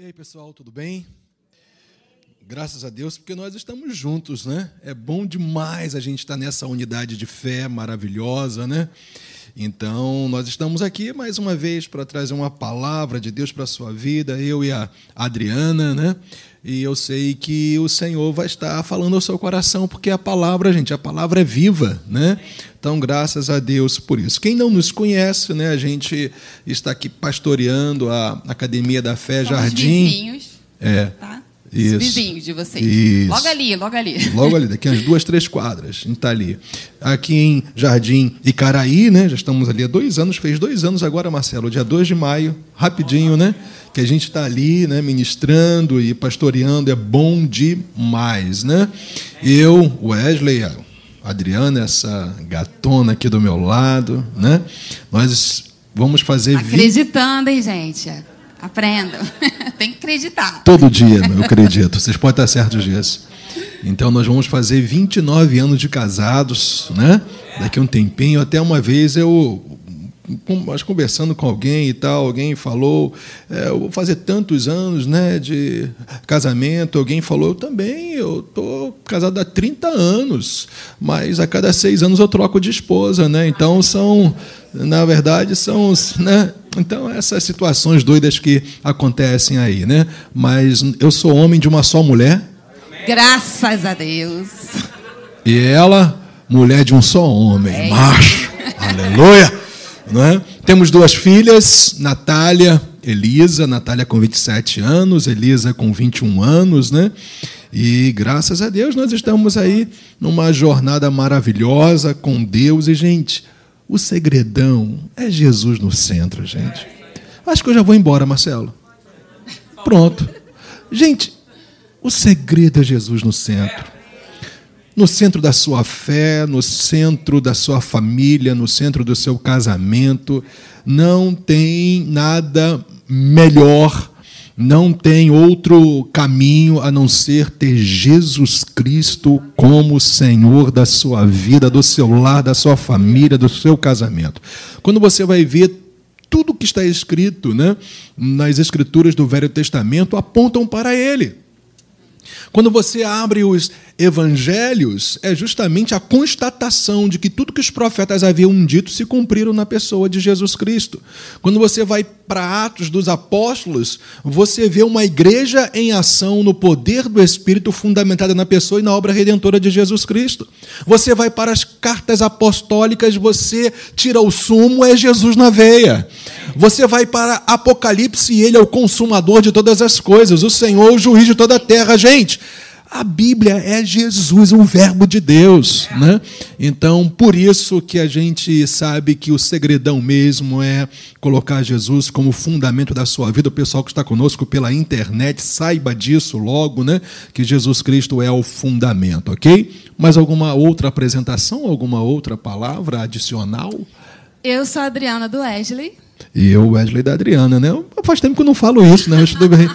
E aí, pessoal, tudo bem? Graças a Deus, porque nós estamos juntos, né? É bom demais a gente estar nessa unidade de fé maravilhosa, né? Então, nós estamos aqui mais uma vez para trazer uma palavra de Deus para a sua vida, eu e a Adriana, né? E eu sei que o Senhor vai estar falando ao seu coração, porque a palavra, gente, a palavra é viva, né? Então, graças a Deus por isso. Quem não nos conhece, né? A gente está aqui pastoreando a Academia da Fé Somos Jardim. vizinhos, É. tá? Isso. Os vizinhos de vocês. Isso. Logo ali, logo ali. Logo ali, daqui umas duas, três quadras, a gente está ali. Aqui em Jardim Icaraí, né? Já estamos ali há dois anos, fez dois anos agora, Marcelo, dia 2 de maio, rapidinho, né? Que a gente está ali, né, ministrando e pastoreando, é bom demais, né? Eu, Wesley, a Adriana, essa gatona aqui do meu lado, né? Nós vamos fazer Acreditando, hein, gente? Aprendam. Tem que acreditar. Todo dia, eu acredito. Vocês podem estar certos disso. Então, nós vamos fazer 29 anos de casados, né? Daqui a um tempinho. Até uma vez eu, mas conversando com alguém e tal, alguém falou, é, eu vou fazer tantos anos né, de casamento. Alguém falou, eu também, eu estou casado há 30 anos, mas a cada seis anos eu troco de esposa, né? Então, são, na verdade, são, né? Então, essas situações doidas que acontecem aí, né? Mas eu sou homem de uma só mulher Graças a Deus. e ela, mulher de um só homem, É macho. Aleluia! É? Temos duas filhas, Natália, Elisa, Natália com 27 anos, Elisa com 21 anos, né? E graças a Deus nós estamos aí numa jornada maravilhosa com Deus e gente, o segredão é Jesus no centro, gente. Acho que eu já vou embora, Marcelo. Pronto. Gente, o segredo é Jesus no centro. No centro da sua fé, no centro da sua família, no centro do seu casamento, não tem nada melhor, não tem outro caminho a não ser ter Jesus Cristo como Senhor da sua vida, do seu lar, da sua família, do seu casamento. Quando você vai ver tudo que está escrito né, nas Escrituras do Velho Testamento apontam para Ele. Quando você abre os evangelhos, é justamente a constatação de que tudo que os profetas haviam dito se cumpriram na pessoa de Jesus Cristo. Quando você vai para Atos dos Apóstolos, você vê uma igreja em ação no poder do Espírito fundamentada na pessoa e na obra redentora de Jesus Cristo. Você vai para as cartas apostólicas, você tira o sumo, é Jesus na veia. Você vai para Apocalipse e ele é o consumador de todas as coisas, o Senhor, o juiz de toda a terra. Gente, a Bíblia é Jesus, o Verbo de Deus. Né? Então, por isso que a gente sabe que o segredão mesmo é colocar Jesus como fundamento da sua vida. O pessoal que está conosco pela internet, saiba disso logo, né? que Jesus Cristo é o fundamento, ok? Mais alguma outra apresentação, alguma outra palavra adicional? Eu sou a Adriana do Wesley. E eu, Wesley da Adriana, né? Faz tempo que eu não falo isso, né? Eu bem-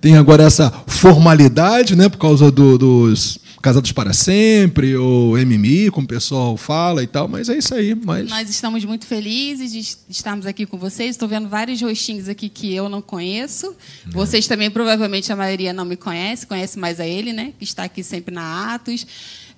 Tem agora essa formalidade, né? Por causa do- dos Casados para Sempre, ou MMI, como o pessoal fala e tal, mas é isso aí. Mas Nós estamos muito felizes de estarmos aqui com vocês. Estou vendo vários rostinhos aqui que eu não conheço. Vocês também, provavelmente, a maioria não me conhece, conhece mais a ele, né? Que está aqui sempre na Atos.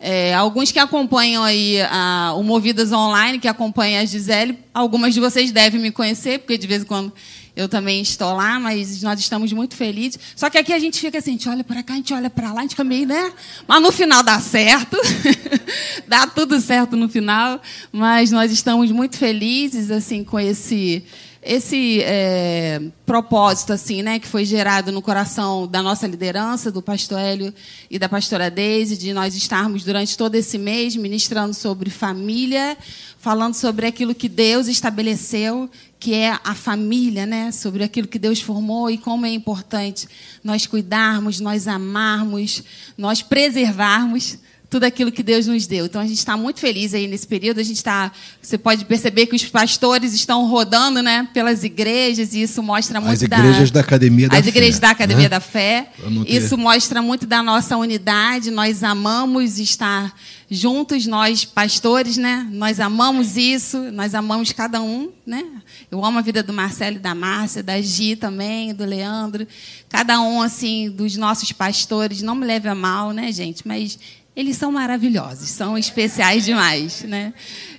É, alguns que acompanham aí a- o Movidas Online, que acompanham a Gisele, algumas de vocês devem me conhecer, porque de vez em quando eu também estou lá, mas nós estamos muito felizes. Só que aqui a gente fica assim, a gente olha para cá, a gente olha para lá, a gente fica meio, né? Mas no final dá certo. dá tudo certo no final. Mas nós estamos muito felizes assim com esse esse é, propósito assim, né, que foi gerado no coração da nossa liderança, do pastor Hélio e da pastora Deise, de nós estarmos durante todo esse mês ministrando sobre família, falando sobre aquilo que Deus estabeleceu, que é a família, né, sobre aquilo que Deus formou e como é importante nós cuidarmos, nós amarmos, nós preservarmos tudo aquilo que Deus nos deu. Então a gente está muito feliz aí nesse período. A gente está, você pode perceber que os pastores estão rodando, né, pelas igrejas e isso mostra muito as igrejas da, da academia da as fé, igrejas da academia né? da fé. Isso mostra muito da nossa unidade. Nós amamos estar juntos, nós pastores, né? Nós amamos isso. Nós amamos cada um, né? Eu amo a vida do Marcelo e da Márcia, da Gi também, do Leandro. Cada um assim dos nossos pastores. Não me leve a mal, né, gente? Mas eles são maravilhosos, são especiais demais, né?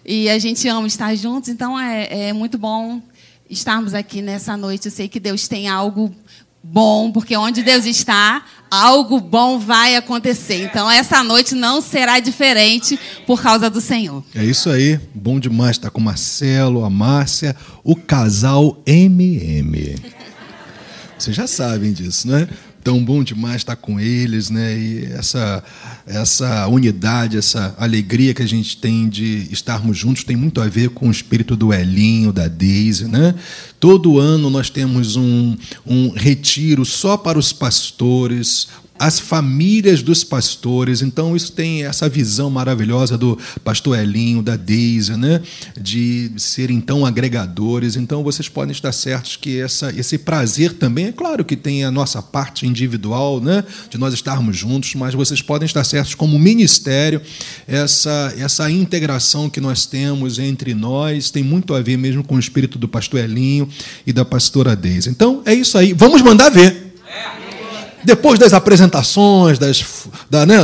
E a gente ama estar juntos, então é, é muito bom estarmos aqui nessa noite. Eu sei que Deus tem algo bom, porque onde Deus está, algo bom vai acontecer. Então essa noite não será diferente por causa do Senhor. É isso aí, bom demais estar com o Marcelo, a Márcia, o casal MM. Vocês já sabem disso, né? Tão bom demais estar com eles, né? E essa essa unidade, essa alegria que a gente tem de estarmos juntos tem muito a ver com o espírito do Elinho, da Deise, né? Todo ano nós temos um, um retiro só para os pastores, as famílias dos pastores. Então, isso tem essa visão maravilhosa do pastor Elinho, da Deise, né? de serem então agregadores. Então, vocês podem estar certos que essa, esse prazer também, é claro que tem a nossa parte individual, né? de nós estarmos juntos, mas vocês podem estar certos, como ministério, essa, essa integração que nós temos entre nós tem muito a ver mesmo com o espírito do pastor Elinho e da pastora Deise. Então, é isso aí. Vamos mandar ver. Depois das apresentações, das, da, né,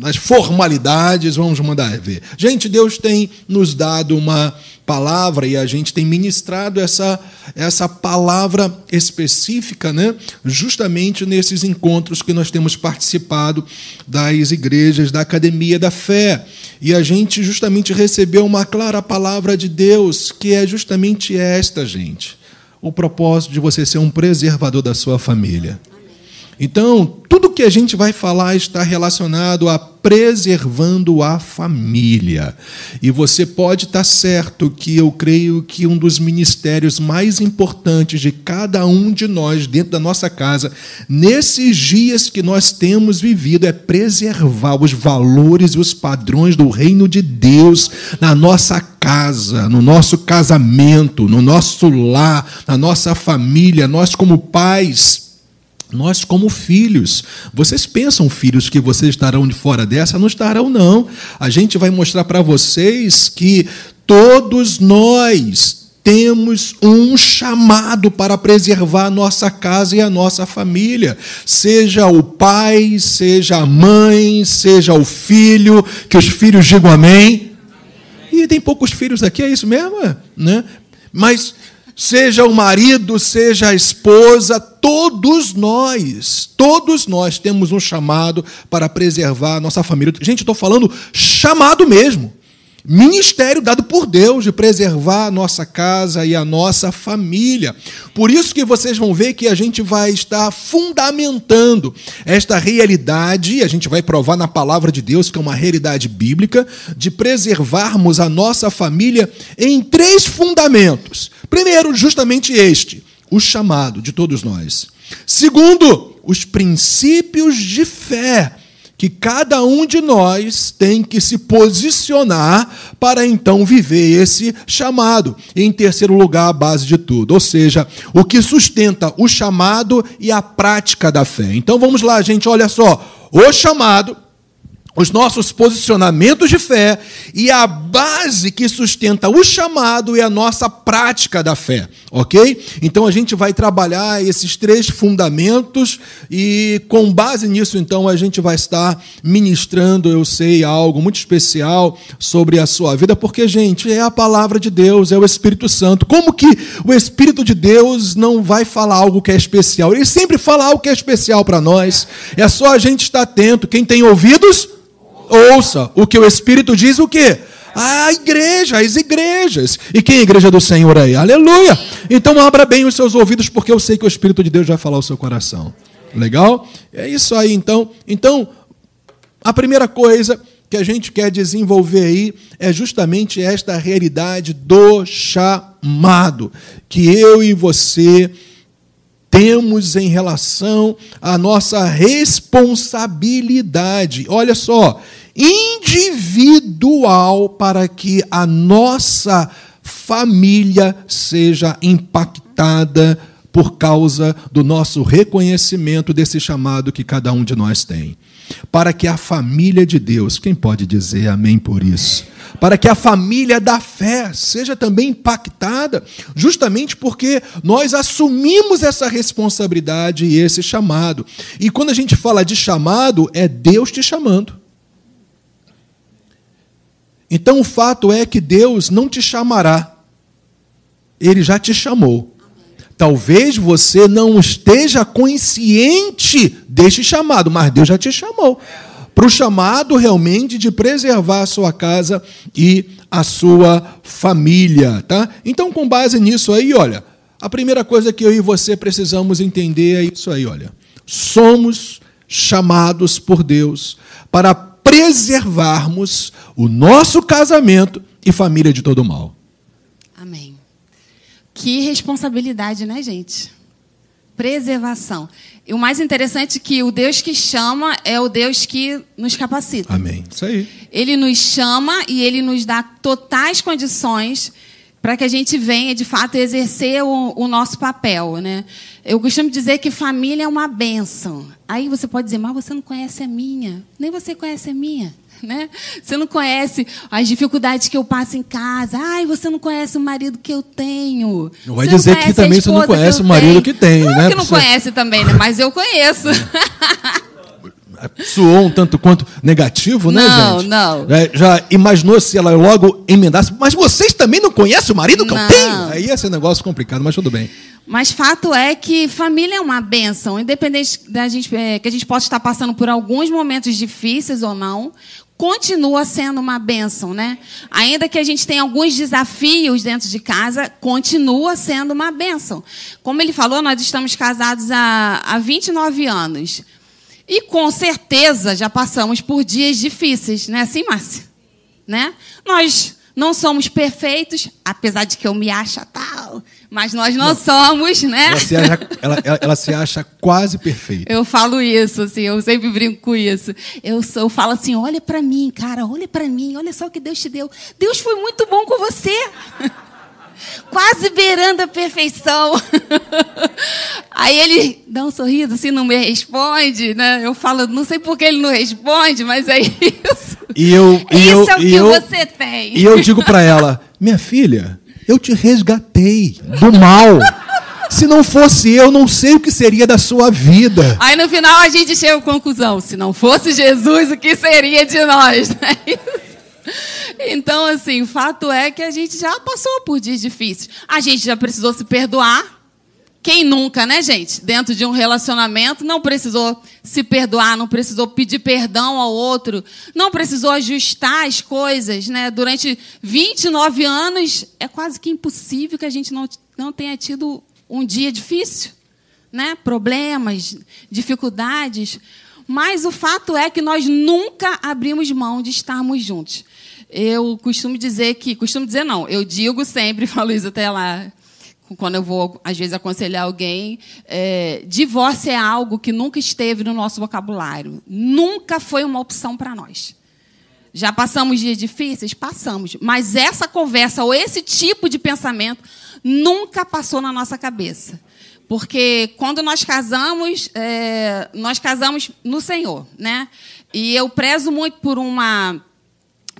das formalidades, vamos mandar ver. Gente, Deus tem nos dado uma palavra e a gente tem ministrado essa, essa palavra específica, né, justamente nesses encontros que nós temos participado das igrejas da Academia da Fé. E a gente justamente recebeu uma clara palavra de Deus, que é justamente esta, gente. O propósito de você ser um preservador da sua família. Então, tudo que a gente vai falar está relacionado a preservando a família. E você pode estar certo que eu creio que um dos ministérios mais importantes de cada um de nós dentro da nossa casa, nesses dias que nós temos vivido, é preservar os valores e os padrões do reino de Deus na nossa casa, no nosso casamento, no nosso lar, na nossa família, nós como pais nós, como filhos, vocês pensam, filhos, que vocês estarão de fora dessa? Não estarão, não. A gente vai mostrar para vocês que todos nós temos um chamado para preservar a nossa casa e a nossa família. Seja o pai, seja a mãe, seja o filho, que os filhos digam amém. E tem poucos filhos aqui, é isso mesmo? Né? Mas seja o marido, seja a esposa, todos nós, todos nós temos um chamado para preservar a nossa família. Gente, estou falando chamado mesmo ministério dado por Deus de preservar a nossa casa e a nossa família. Por isso que vocês vão ver que a gente vai estar fundamentando esta realidade, a gente vai provar na palavra de Deus que é uma realidade bíblica de preservarmos a nossa família em três fundamentos. Primeiro, justamente este, o chamado de todos nós. Segundo, os princípios de fé que cada um de nós tem que se posicionar para então viver esse chamado. Em terceiro lugar, a base de tudo, ou seja, o que sustenta o chamado e a prática da fé. Então vamos lá, gente, olha só. O chamado os nossos posicionamentos de fé e a base que sustenta o chamado e a nossa prática da fé, ok? Então a gente vai trabalhar esses três fundamentos e com base nisso, então, a gente vai estar ministrando, eu sei, algo muito especial sobre a sua vida, porque, gente, é a palavra de Deus, é o Espírito Santo. Como que o Espírito de Deus não vai falar algo que é especial? Ele sempre fala algo que é especial para nós. É só a gente estar atento. Quem tem ouvidos, ouça o que o Espírito diz o quê? A igreja, as igrejas. E quem é a igreja do Senhor aí? Aleluia! Então abra bem os seus ouvidos, porque eu sei que o Espírito de Deus vai falar o seu coração. Legal? É isso aí, então. Então, a primeira coisa que a gente quer desenvolver aí é justamente esta realidade do chamado, que eu e você temos em relação à nossa responsabilidade. Olha só, individual para que a nossa família seja impactada por causa do nosso reconhecimento desse chamado que cada um de nós tem. Para que a família de Deus, quem pode dizer amém por isso? Para que a família da fé seja também impactada, justamente porque nós assumimos essa responsabilidade e esse chamado. E quando a gente fala de chamado, é Deus te chamando. Então o fato é que Deus não te chamará, Ele já te chamou. Talvez você não esteja consciente deste chamado, mas Deus já te chamou. Para o chamado realmente de preservar a sua casa e a sua família. Tá? Então, com base nisso aí, olha, a primeira coisa que eu e você precisamos entender é isso aí, olha. Somos chamados por Deus para preservarmos o nosso casamento e família de todo mal. Amém. Que responsabilidade, né, gente? Preservação. E o mais interessante é que o Deus que chama é o Deus que nos capacita. Amém. Isso aí. Ele nos chama e ele nos dá totais condições para que a gente venha, de fato, exercer o, o, nosso papel. Né? Eu costumo dizer que família é uma bênção. Aí você pode dizer, mas você não conhece a minha. Nem você conhece a minha. Né? Você não conhece as dificuldades que eu passo em casa. Ai, você não conhece o marido que eu tenho. Não vai dizer que também você não conhece o marido que tem, claro né? que não conhece também, né? Mas eu conheço. Soou um tanto quanto negativo, né, não, gente? Não, não. É, já imaginou se ela logo emendasse, mas vocês também não conhecem o marido que não. eu tenho? Aí ia ser um negócio complicado, mas tudo bem. Mas fato é que família é uma benção, independente da gente é, que a gente possa estar passando por alguns momentos difíceis ou não, continua sendo uma benção, né? Ainda que a gente tenha alguns desafios dentro de casa, continua sendo uma benção. Como ele falou, nós estamos casados há, há 29 anos. E com certeza já passamos por dias difíceis, não é assim, Márcia? Né? Nós não somos perfeitos, apesar de que eu me acho tal, mas nós não, não. somos, né? Ela se, acha, ela, ela, ela se, acha, quase perfeita. Eu falo isso, assim, eu sempre brinco com isso. Eu, sou, eu falo assim, olha para mim, cara, olha para mim, olha só o que Deus te deu. Deus foi muito bom com você. Quase beirando a perfeição. Aí ele dá um sorriso assim, não me responde, né? Eu falo, não sei por que ele não responde, mas é isso. E eu, e isso eu, é o que eu, você tem. E eu digo para ela, minha filha, eu te resgatei do mal. Se não fosse eu, não sei o que seria da sua vida. Aí no final a gente chega à conclusão: se não fosse Jesus, o que seria de nós? Né? Então, assim, fato é que a gente já passou por dias difíceis. A gente já precisou se perdoar. Quem nunca, né, gente? Dentro de um relacionamento, não precisou se perdoar, não precisou pedir perdão ao outro, não precisou ajustar as coisas, né? Durante 29 anos, é quase que impossível que a gente não, não tenha tido um dia difícil, né? Problemas, dificuldades. Mas o fato é que nós nunca abrimos mão de estarmos juntos. Eu costumo dizer que, costumo dizer não, eu digo sempre, falo isso até lá, quando eu vou, às vezes, aconselhar alguém, é, divórcio é algo que nunca esteve no nosso vocabulário. Nunca foi uma opção para nós. Já passamos dias difíceis? Passamos. Mas essa conversa ou esse tipo de pensamento nunca passou na nossa cabeça. Porque quando nós casamos, é, nós casamos no Senhor. Né? E eu prezo muito por uma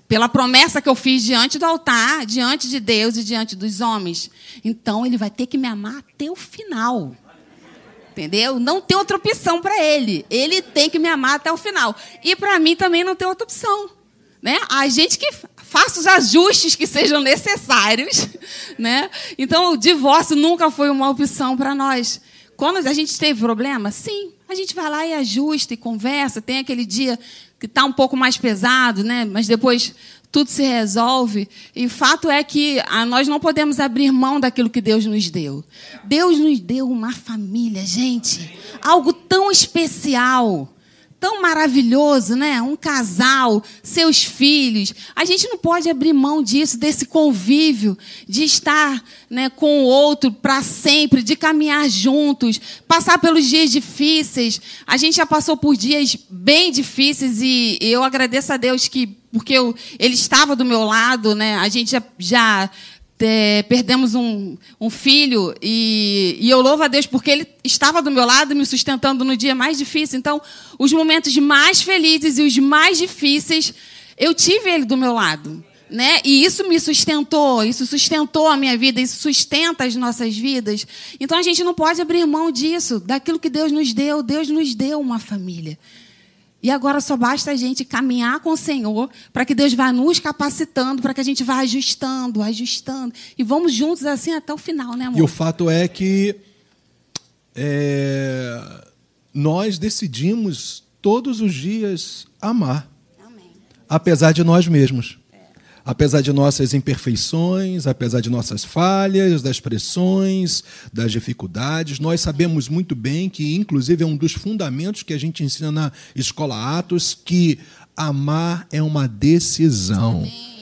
pela promessa que eu fiz diante do altar, diante de Deus e diante dos homens. Então ele vai ter que me amar até o final. Entendeu? Não tem outra opção para ele. Ele tem que me amar até o final. E para mim também não tem outra opção. Né? A gente que faça os ajustes que sejam necessários. Né? Então, o divórcio nunca foi uma opção para nós. Quando a gente teve problema, sim, a gente vai lá e ajusta e conversa. Tem aquele dia que está um pouco mais pesado, né? mas depois tudo se resolve. E o fato é que ah, nós não podemos abrir mão daquilo que Deus nos deu. Deus nos deu uma família, gente. Algo tão especial. Tão maravilhoso, né? Um casal, seus filhos. A gente não pode abrir mão disso, desse convívio, de estar né, com o outro para sempre, de caminhar juntos, passar pelos dias difíceis. A gente já passou por dias bem difíceis e eu agradeço a Deus que, porque eu, ele estava do meu lado, né? A gente já, já é, perdemos um, um filho e, e, eu louvo a Deus porque ele estava do meu lado me sustentando no dia mais difícil. Então, os momentos mais felizes e os mais difíceis, eu tive ele do meu lado. Né? E isso me sustentou, isso sustentou a minha vida, isso sustenta as nossas vidas. Então a gente não pode abrir mão disso, daquilo que Deus nos deu. Deus nos deu uma família. E agora só basta a gente caminhar com o Senhor para que Deus vá nos capacitando, para que a gente vá ajustando, ajustando. E vamos juntos assim até o final, né, amor? E o fato é que é, nós decidimos todos os dias amar. Amém. Apesar de nós mesmos apesar de nossas imperfeições, apesar de nossas falhas, das pressões, das dificuldades, nós sabemos muito bem que, inclusive, é um dos fundamentos que a gente ensina na escola Atos, que amar é uma decisão. Amém.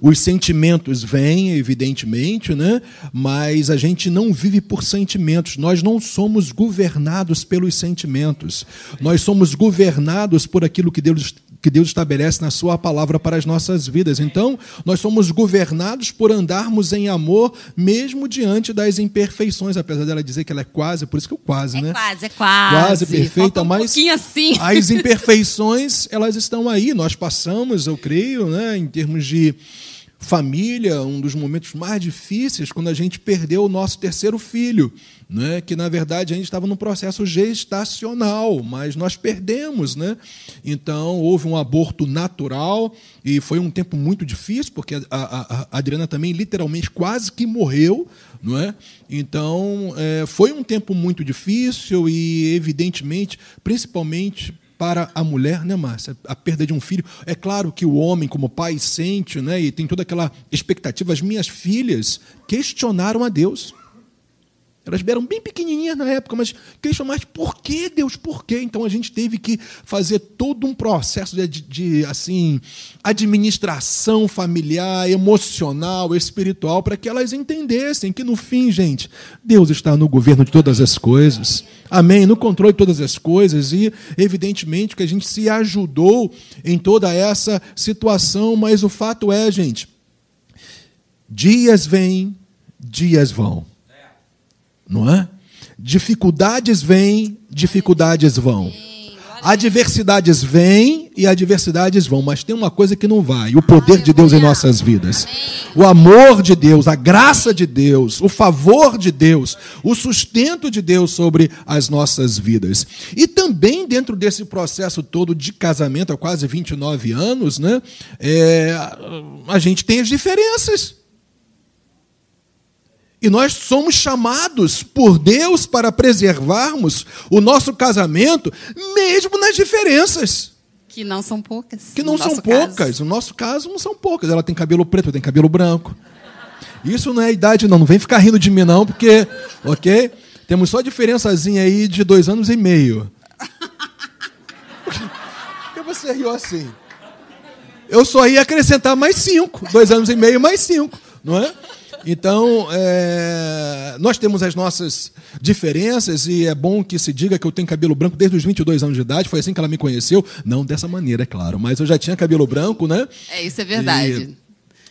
Os sentimentos vêm, evidentemente, né? mas a gente não vive por sentimentos. Nós não somos governados pelos sentimentos. Nós somos governados por aquilo que Deus que Deus estabelece na Sua palavra para as nossas vidas. Então, nós somos governados por andarmos em amor, mesmo diante das imperfeições, apesar dela dizer que ela é quase, por isso que eu quase, é né? Quase, é quase. Quase perfeita, um mas assim. as imperfeições, elas estão aí. Nós passamos, eu creio, né, em termos de família, um dos momentos mais difíceis, quando a gente perdeu o nosso terceiro filho, né? que na verdade a gente estava num processo gestacional, mas nós perdemos. Né? Então houve um aborto natural e foi um tempo muito difícil, porque a, a, a Adriana também literalmente quase que morreu. Não é? Então é, foi um tempo muito difícil e, evidentemente, principalmente para a mulher, né, Márcia? A perda de um filho. É claro que o homem, como pai, sente, né? E tem toda aquela expectativa. As minhas filhas questionaram a Deus. Elas eram bem pequenininhas na época, mas questionaram, mas por que Deus? Por quê? Então a gente teve que fazer todo um processo de, de assim administração familiar, emocional, espiritual, para que elas entendessem que no fim, gente, Deus está no governo de todas as coisas. Amém? No controle de todas as coisas e evidentemente que a gente se ajudou em toda essa situação, mas o fato é, gente, dias vêm, dias vão não é? Dificuldades vêm, dificuldades vão. Adversidades vêm e adversidades vão, mas tem uma coisa que não vai: o poder de Deus em nossas vidas. O amor de Deus, a graça de Deus, o favor de Deus, o sustento de Deus sobre as nossas vidas. E também dentro desse processo todo de casamento há quase 29 anos, né, é, a gente tem as diferenças. E nós somos chamados por Deus para preservarmos o nosso casamento, mesmo nas diferenças. Que não são poucas. Que não são poucas. Caso. No nosso caso, não são poucas. Ela tem cabelo preto, eu tenho cabelo branco. Isso não é idade, não. Não vem ficar rindo de mim, não, porque, ok? Temos só diferençazinha aí de dois anos e meio. Por que você riu assim? Eu só ia acrescentar mais cinco. Dois anos e meio mais cinco, não é? Então, é, nós temos as nossas diferenças e é bom que se diga que eu tenho cabelo branco desde os 22 anos de idade. Foi assim que ela me conheceu. Não dessa maneira, é claro, mas eu já tinha cabelo branco, né? É, isso é verdade.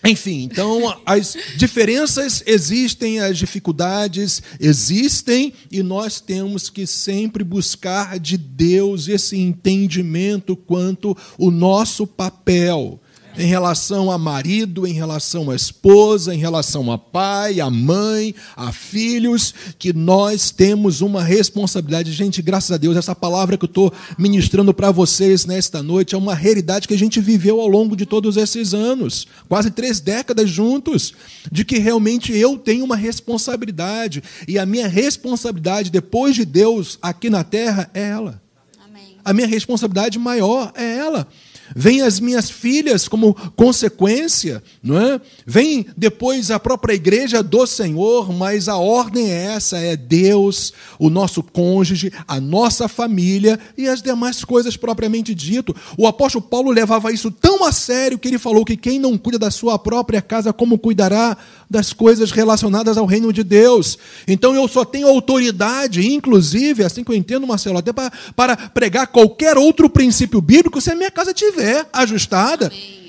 E, enfim, então as diferenças existem, as dificuldades existem e nós temos que sempre buscar de Deus esse entendimento quanto o nosso papel em relação a marido, em relação a esposa, em relação a pai, a mãe, a filhos, que nós temos uma responsabilidade. Gente, graças a Deus, essa palavra que eu estou ministrando para vocês nesta noite é uma realidade que a gente viveu ao longo de todos esses anos, quase três décadas juntos, de que realmente eu tenho uma responsabilidade, e a minha responsabilidade depois de Deus aqui na terra é ela. Amém. A minha responsabilidade maior é ela. Vem as minhas filhas como consequência, não é? Vem depois a própria igreja do Senhor, mas a ordem é essa: é Deus, o nosso cônjuge, a nossa família e as demais coisas propriamente dito. O apóstolo Paulo levava isso tão a sério que ele falou que quem não cuida da sua própria casa, como cuidará das coisas relacionadas ao reino de Deus? Então eu só tenho autoridade, inclusive, assim que eu entendo, Marcelo, até para, pregar qualquer outro princípio bíblico se a minha casa tiver ajustada. Amém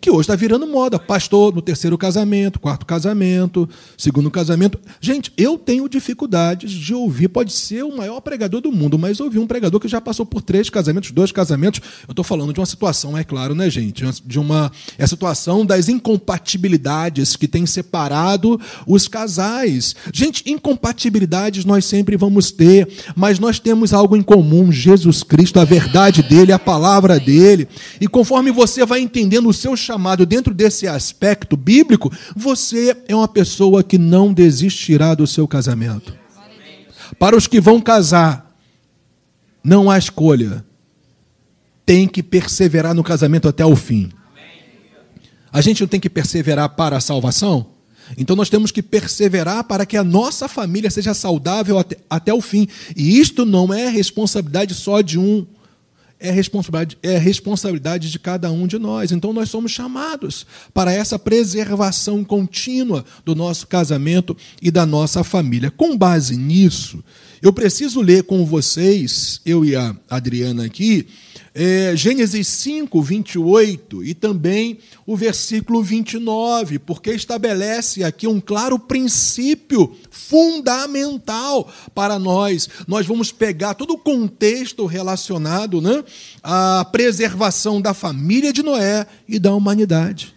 que hoje está virando moda. Pastor no terceiro casamento, quarto casamento, segundo casamento. Gente, eu tenho dificuldades de ouvir. Pode ser o maior pregador do mundo, mas ouvir um pregador que já passou por três casamentos, dois casamentos. Eu estou falando de uma situação, é claro, né, gente? De uma é a situação das incompatibilidades que tem separado os casais. Gente, incompatibilidades nós sempre vamos ter, mas nós temos algo em comum: Jesus Cristo, a verdade dele, a palavra dele. E conforme você vai entendendo o seu dentro desse aspecto bíblico, você é uma pessoa que não desistirá do seu casamento. Para os que vão casar, não há escolha. Tem que perseverar no casamento até o fim. A gente não tem que perseverar para a salvação? Então nós temos que perseverar para que a nossa família seja saudável até, até o fim. E isto não é responsabilidade só de um é responsabilidade, é responsabilidade de cada um de nós. Então nós somos chamados para essa preservação contínua do nosso casamento e da nossa família. Com base nisso, eu preciso ler com vocês, eu e a Adriana aqui, é, Gênesis 5, 28 e também o versículo 29, porque estabelece aqui um claro princípio fundamental para nós. Nós vamos pegar todo o contexto relacionado né, à preservação da família de Noé e da humanidade,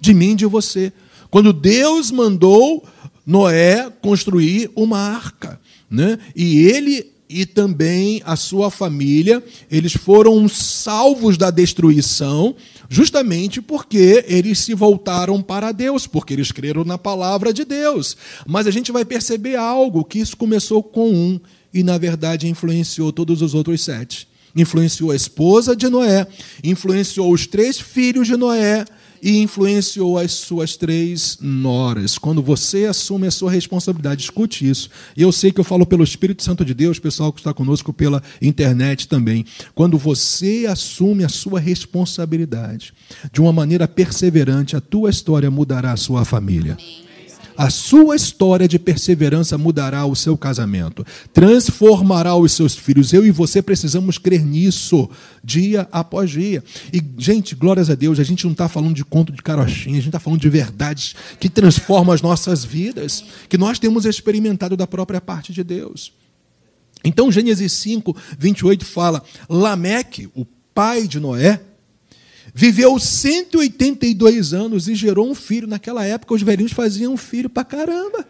de mim e de você. Quando Deus mandou Noé construir uma arca. Né? E ele e também a sua família, eles foram salvos da destruição, justamente porque eles se voltaram para Deus, porque eles creram na palavra de Deus. Mas a gente vai perceber algo que isso começou com um e na verdade influenciou todos os outros sete. Influenciou a esposa de Noé, influenciou os três filhos de Noé, e influenciou as suas três noras. Quando você assume a sua responsabilidade, escute isso. Eu sei que eu falo pelo Espírito Santo de Deus, pessoal que está conosco pela internet também. Quando você assume a sua responsabilidade de uma maneira perseverante, a tua história mudará a sua família. Amém. A sua história de perseverança mudará o seu casamento, transformará os seus filhos. Eu e você precisamos crer nisso dia após dia. E, gente, glórias a Deus, a gente não está falando de conto de carochinha, a gente está falando de verdades que transformam as nossas vidas, que nós temos experimentado da própria parte de Deus. Então, Gênesis 5, 28 fala: Lameque, o pai de Noé, Viveu 182 anos e gerou um filho. Naquela época, os velhinhos faziam um filho para caramba.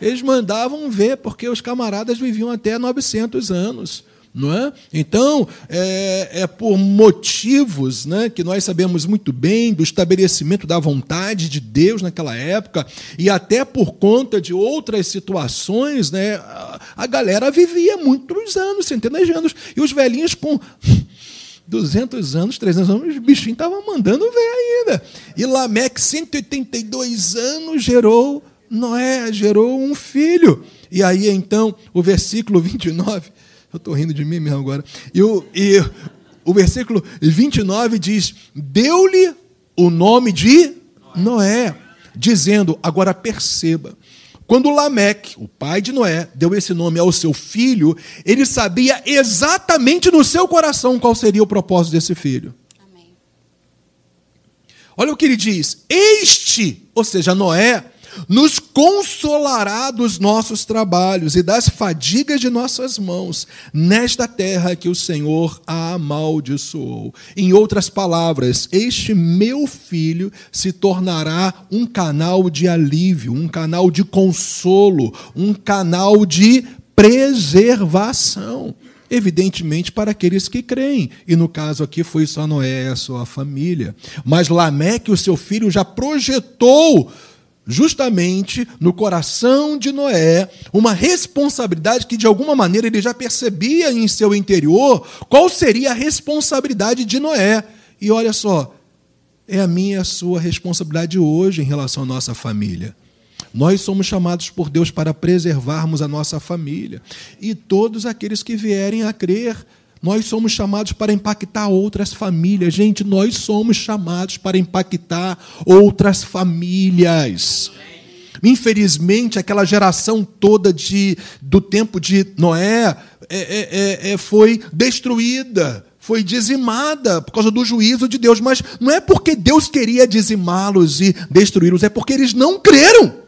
Eles mandavam ver, porque os camaradas viviam até 900 anos. Não é? Então, é, é, por motivos né, que nós sabemos muito bem do estabelecimento da vontade de Deus naquela época, e até por conta de outras situações, né, a galera vivia muitos anos, centenas de anos, e os velhinhos com 200 anos, 300 anos, os bichinhos estavam mandando ver ainda. E Lameque, 182 anos, gerou Noé, gerou um filho. E aí, então, o versículo 29, eu estou rindo de mim mesmo agora, e o, e o versículo 29 diz: Deu-lhe o nome de Noé, dizendo, agora perceba, quando Lameque, o pai de Noé, deu esse nome ao seu filho, ele sabia exatamente no seu coração qual seria o propósito desse filho. Amém. Olha o que ele diz: Este, ou seja, Noé, nos consolará dos nossos trabalhos e das fadigas de nossas mãos, nesta terra que o Senhor amaldiçoou. Em outras palavras, este meu filho se tornará um canal de alívio, um canal de consolo, um canal de preservação. Evidentemente para aqueles que creem. E no caso aqui foi só Noé e a sua família. Mas Lameque, o seu filho, já projetou justamente no coração de Noé uma responsabilidade que de alguma maneira ele já percebia em seu interior qual seria a responsabilidade de Noé. E olha só, é a minha e a sua responsabilidade hoje em relação à nossa família. Nós somos chamados por Deus para preservarmos a nossa família. E todos aqueles que vierem a crer, nós somos chamados para impactar outras famílias. Gente, nós somos chamados para impactar outras famílias. Infelizmente, aquela geração toda de, do tempo de Noé é, é, é, é foi destruída foi dizimada por causa do juízo de Deus, mas não é porque Deus queria dizimá-los e destruí-los, é porque eles não creram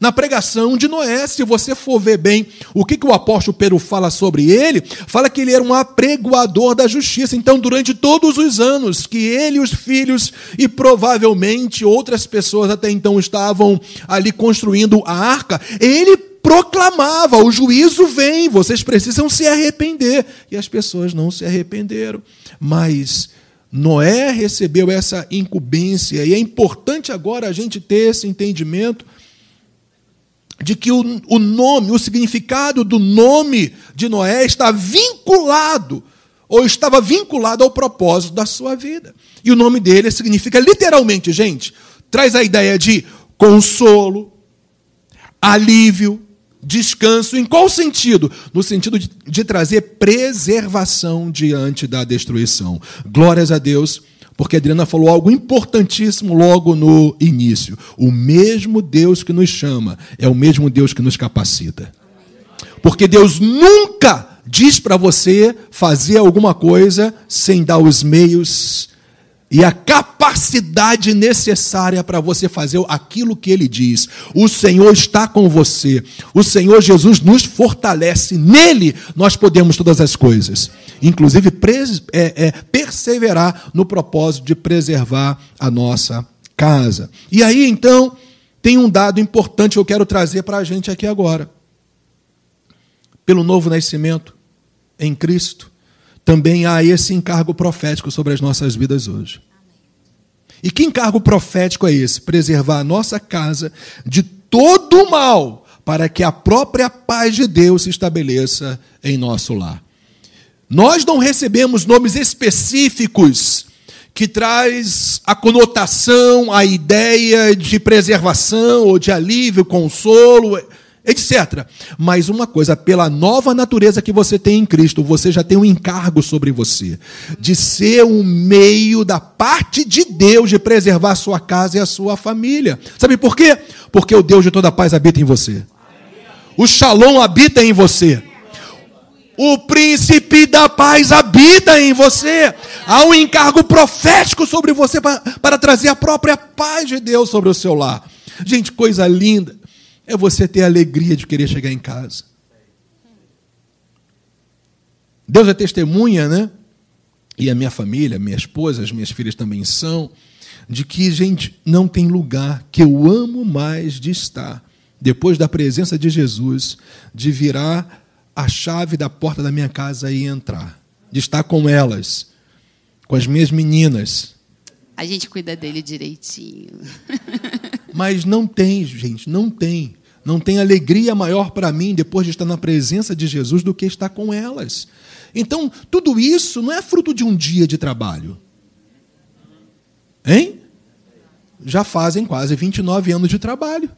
na pregação de Noé. Se você for ver bem o que, que o apóstolo Pedro fala sobre ele, fala que ele era um apregoador da justiça. Então, durante todos os anos que ele os filhos, e provavelmente outras pessoas até então estavam ali construindo a arca, ele proclamava: o juízo vem, vocês precisam se arrepender. E as pessoas não se arrependeram. Mas Noé recebeu essa incumbência, e é importante agora a gente ter esse entendimento de que o, o nome, o significado do nome de Noé está vinculado, ou estava vinculado ao propósito da sua vida. E o nome dele significa literalmente, gente, traz a ideia de consolo, alívio, descanso. Em qual sentido? No sentido de, de trazer preservação diante da destruição. Glórias a Deus porque a Adriana falou algo importantíssimo logo no início. O mesmo Deus que nos chama é o mesmo Deus que nos capacita. Porque Deus nunca diz para você fazer alguma coisa sem dar os meios e a capacidade necessária para você fazer aquilo que ele diz. O Senhor está com você. O Senhor Jesus nos fortalece. Nele nós podemos todas as coisas, inclusive é, é, perseverar no propósito de preservar a nossa casa. E aí então tem um dado importante que eu quero trazer para a gente aqui agora. Pelo novo nascimento em Cristo também há esse encargo profético sobre as nossas vidas hoje. E que encargo profético é esse? Preservar a nossa casa de todo o mal, para que a própria paz de Deus se estabeleça em nosso lar. Nós não recebemos nomes específicos que traz a conotação, a ideia de preservação ou de alívio, consolo etc. Mas uma coisa, pela nova natureza que você tem em Cristo, você já tem um encargo sobre você de ser um meio da parte de Deus de preservar a sua casa e a sua família. Sabe por quê? Porque o Deus de toda paz habita em você. O Shalom habita em você. O príncipe da paz habita em você. Há um encargo profético sobre você para, para trazer a própria paz de Deus sobre o seu lar. Gente, coisa linda é você ter a alegria de querer chegar em casa. Deus é testemunha, né? E a minha família, minha esposa, as minhas filhas também são, de que, gente, não tem lugar que eu amo mais de estar, depois da presença de Jesus, de virar a chave da porta da minha casa e entrar, de estar com elas, com as minhas meninas. A gente cuida dele direitinho. Mas não tem, gente, não tem. Não tem alegria maior para mim depois de estar na presença de Jesus do que estar com elas. Então, tudo isso não é fruto de um dia de trabalho. Hein? Já fazem quase 29 anos de trabalho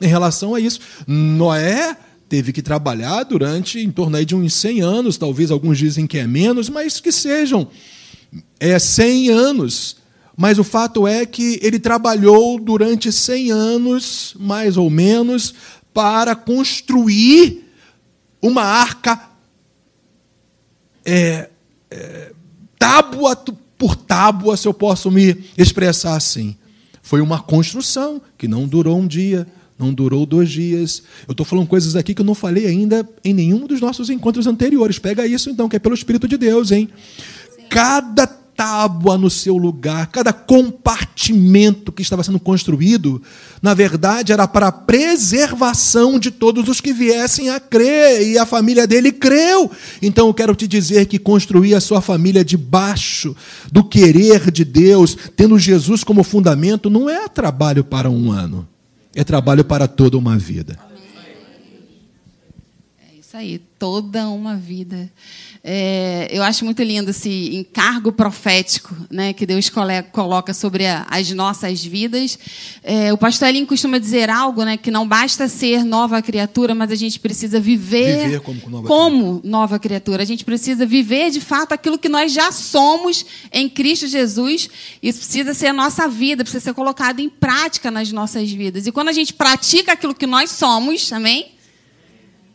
em relação a isso. Noé teve que trabalhar durante em torno de uns 100 anos, talvez alguns dizem que é menos, mas que sejam é 100 anos mas o fato é que ele trabalhou durante 100 anos, mais ou menos, para construir uma arca é, é, tábua por tábua, se eu posso me expressar assim. Foi uma construção que não durou um dia, não durou dois dias. Eu estou falando coisas aqui que eu não falei ainda em nenhum dos nossos encontros anteriores. Pega isso então, que é pelo Espírito de Deus, hein? Cada tábua no seu lugar, cada compartimento que estava sendo construído, na verdade, era para a preservação de todos os que viessem a crer, e a família dele creu. Então eu quero te dizer que construir a sua família debaixo do querer de Deus, tendo Jesus como fundamento, não é trabalho para um ano, é trabalho para toda uma vida. Isso aí, toda uma vida. É, eu acho muito lindo esse encargo profético né, que Deus coloca sobre a, as nossas vidas. É, o pastor Elinho costuma dizer algo, né, que não basta ser nova criatura, mas a gente precisa viver, viver como, nova, como criatura. nova criatura. A gente precisa viver de fato aquilo que nós já somos em Cristo Jesus. Isso precisa ser a nossa vida, precisa ser colocado em prática nas nossas vidas. E quando a gente pratica aquilo que nós somos, amém?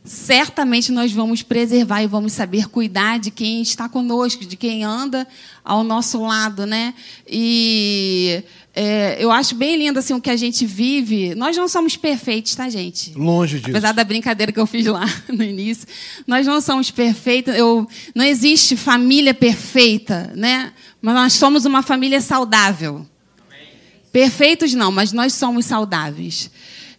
Certamente nós vamos preservar e vamos saber cuidar de quem está conosco, de quem anda ao nosso lado, né? E é, eu acho bem lindo assim o que a gente vive. Nós não somos perfeitos, tá, gente? Longe disso. Apesar da brincadeira que eu fiz lá no início, nós não somos perfeitos. Eu, não existe família perfeita, né? Mas nós somos uma família saudável. Perfeitos não, mas nós somos saudáveis.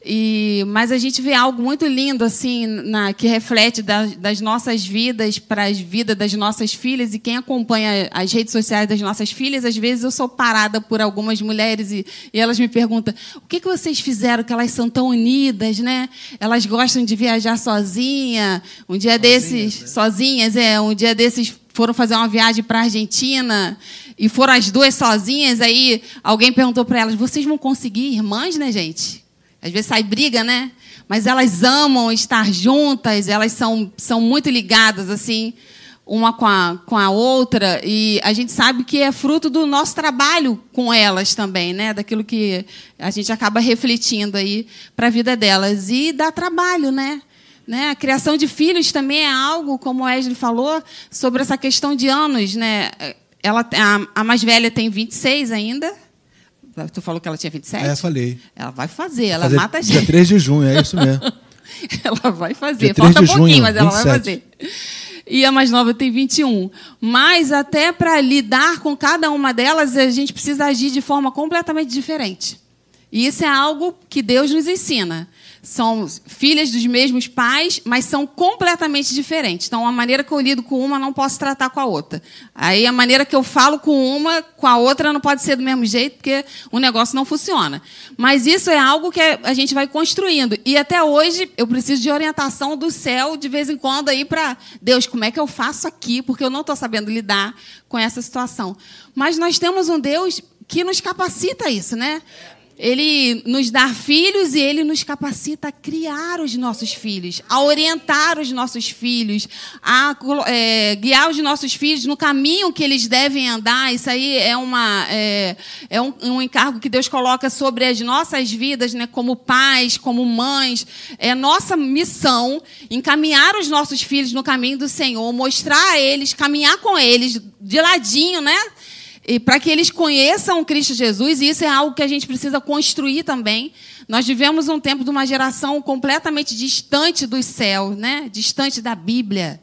E, mas a gente vê algo muito lindo assim na, que reflete das, das nossas vidas para as vidas das nossas filhas. E quem acompanha as redes sociais das nossas filhas às vezes eu sou parada por algumas mulheres e, e elas me perguntam o que, que vocês fizeram que elas são tão unidas né? Elas gostam de viajar sozinha. Um dia sozinhas, desses né? sozinhas é um dia desses foram fazer uma viagem para a Argentina e foram as duas sozinhas. Aí alguém perguntou para elas vocês vão conseguir irmãs né gente às vezes sai briga, né? Mas elas amam estar juntas, elas são, são muito ligadas, assim, uma com a, com a outra. E a gente sabe que é fruto do nosso trabalho com elas também, né? Daquilo que a gente acaba refletindo aí para a vida delas. E dá trabalho, né? Né? A criação de filhos também é algo, como o Wesley falou, sobre essa questão de anos. Né? Ela, a, a mais velha tem 26 ainda, Tu falou que ela tinha 27? É, falei. Ela vai fazer, ela fazer mata a gente. Dia 3 de junho, é isso mesmo. ela vai fazer. Falta um pouquinho, junho, mas ela 27. vai fazer. E a mais nova tem 21. Mas até para lidar com cada uma delas, a gente precisa agir de forma completamente diferente. E isso é algo que Deus nos ensina são filhas dos mesmos pais, mas são completamente diferentes. Então, a maneira que eu lido com uma, não posso tratar com a outra. Aí, a maneira que eu falo com uma, com a outra, não pode ser do mesmo jeito, porque o negócio não funciona. Mas isso é algo que a gente vai construindo. E até hoje, eu preciso de orientação do céu, de vez em quando, aí para Deus, como é que eu faço aqui? Porque eu não estou sabendo lidar com essa situação. Mas nós temos um Deus que nos capacita isso, né? Ele nos dá filhos e ele nos capacita a criar os nossos filhos, a orientar os nossos filhos, a é, guiar os nossos filhos no caminho que eles devem andar. Isso aí é, uma, é, é um, um, encargo que Deus coloca sobre as nossas vidas, né, como pais, como mães. É nossa missão encaminhar os nossos filhos no caminho do Senhor, mostrar a eles, caminhar com eles de ladinho, né? E para que eles conheçam Cristo Jesus, e isso é algo que a gente precisa construir também. Nós vivemos um tempo de uma geração completamente distante dos céus, né? distante da Bíblia.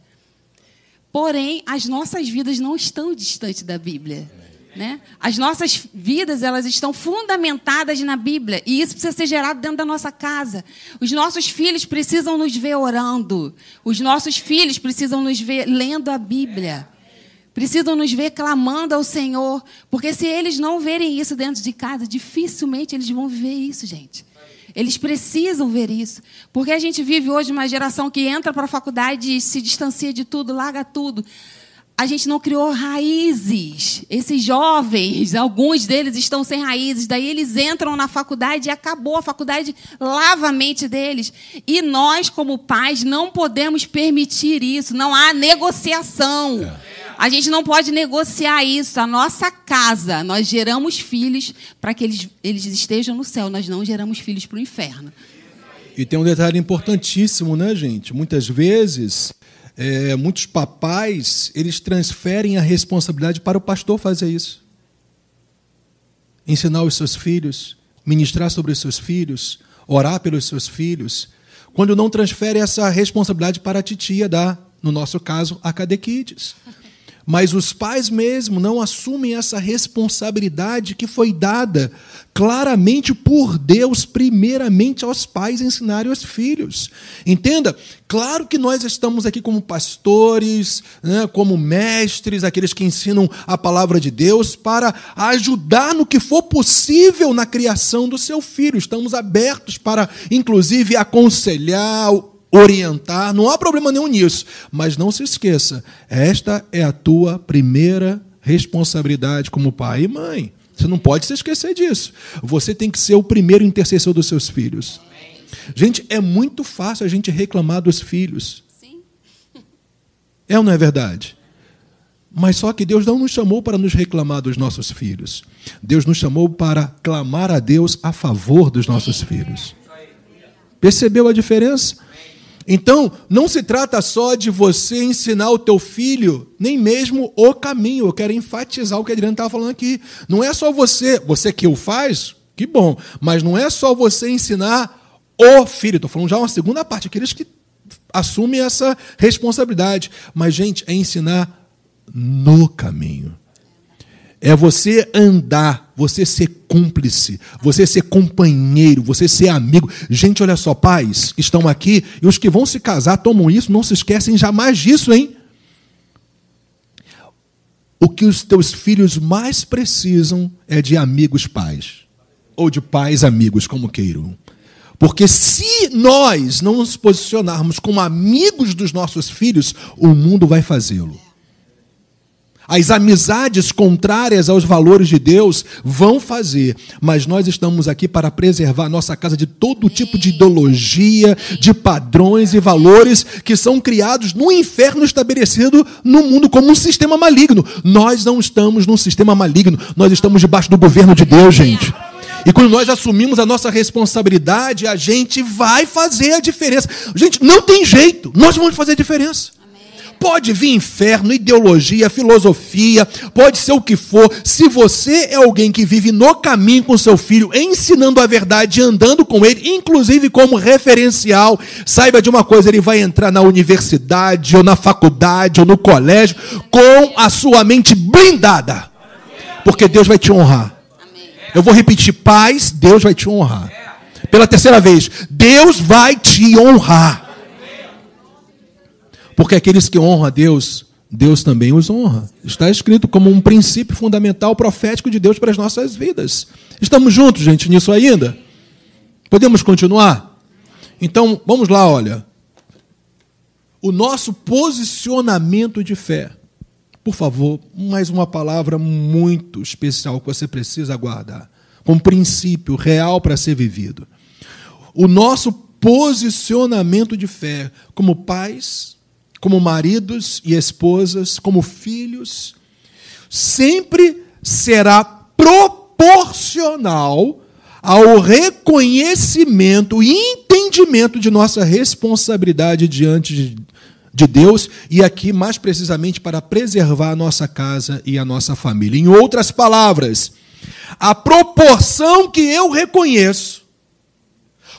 Porém, as nossas vidas não estão distantes da Bíblia. Né? As nossas vidas elas estão fundamentadas na Bíblia e isso precisa ser gerado dentro da nossa casa. Os nossos filhos precisam nos ver orando. Os nossos filhos precisam nos ver lendo a Bíblia precisam nos ver clamando ao Senhor, porque se eles não verem isso dentro de casa, dificilmente eles vão ver isso, gente. Eles precisam ver isso, porque a gente vive hoje uma geração que entra para a faculdade e se distancia de tudo, larga tudo. A gente não criou raízes. Esses jovens, alguns deles estão sem raízes, daí eles entram na faculdade e acabou a faculdade lava a mente deles. E nós, como pais, não podemos permitir isso. Não há negociação. É. A gente não pode negociar isso. A nossa casa, nós geramos filhos para que eles, eles estejam no céu. Nós não geramos filhos para o inferno. E tem um detalhe importantíssimo, né, gente? Muitas vezes, é, muitos papais, eles transferem a responsabilidade para o pastor fazer isso. Ensinar os seus filhos, ministrar sobre os seus filhos, orar pelos seus filhos. Quando não transfere essa responsabilidade para a titia da, no nosso caso, a cadequides. Mas os pais mesmo não assumem essa responsabilidade que foi dada claramente por Deus, primeiramente aos pais ensinarem aos filhos. Entenda? Claro que nós estamos aqui como pastores, né, como mestres, aqueles que ensinam a palavra de Deus, para ajudar no que for possível na criação do seu filho. Estamos abertos para, inclusive, aconselhar, orientar, não há problema nenhum nisso. Mas não se esqueça, esta é a tua primeira responsabilidade como pai e mãe. Você não pode se esquecer disso. Você tem que ser o primeiro intercessor dos seus filhos. Gente, é muito fácil a gente reclamar dos filhos. Sim. É ou não é verdade? Mas só que Deus não nos chamou para nos reclamar dos nossos filhos. Deus nos chamou para clamar a Deus a favor dos nossos filhos. Percebeu a diferença? Então, não se trata só de você ensinar o teu filho, nem mesmo o caminho. Eu quero enfatizar o que a Adriana estava falando aqui. Não é só você, você que o faz, que bom, mas não é só você ensinar o filho. Estou falando já uma segunda parte, aqueles que assumem essa responsabilidade. Mas, gente, é ensinar no caminho. É você andar, você ser cúmplice, você ser companheiro, você ser amigo. Gente, olha só, pais que estão aqui e os que vão se casar tomam isso, não se esquecem jamais disso, hein? O que os teus filhos mais precisam é de amigos pais, ou de pais amigos, como queiram. Porque se nós não nos posicionarmos como amigos dos nossos filhos, o mundo vai fazê-lo. As amizades contrárias aos valores de Deus vão fazer, mas nós estamos aqui para preservar nossa casa de todo tipo de ideologia, de padrões e valores que são criados no inferno estabelecido no mundo como um sistema maligno. Nós não estamos num sistema maligno, nós estamos debaixo do governo de Deus, gente. E quando nós assumimos a nossa responsabilidade, a gente vai fazer a diferença. Gente, não tem jeito, nós vamos fazer a diferença. Pode vir inferno, ideologia, filosofia, pode ser o que for. Se você é alguém que vive no caminho com seu filho, ensinando a verdade, andando com ele, inclusive como referencial, saiba de uma coisa: ele vai entrar na universidade, ou na faculdade, ou no colégio, com a sua mente blindada. Porque Deus vai te honrar. Eu vou repetir: paz, Deus vai te honrar. Pela terceira vez, Deus vai te honrar. Porque aqueles que honram a Deus, Deus também os honra. Está escrito como um princípio fundamental profético de Deus para as nossas vidas. Estamos juntos, gente, nisso ainda? Podemos continuar? Então, vamos lá, olha. O nosso posicionamento de fé. Por favor, mais uma palavra muito especial que você precisa guardar. Um princípio real para ser vivido. O nosso posicionamento de fé como pais, como maridos e esposas, como filhos, sempre será proporcional ao reconhecimento e entendimento de nossa responsabilidade diante de Deus e aqui mais precisamente para preservar a nossa casa e a nossa família. Em outras palavras, a proporção que eu reconheço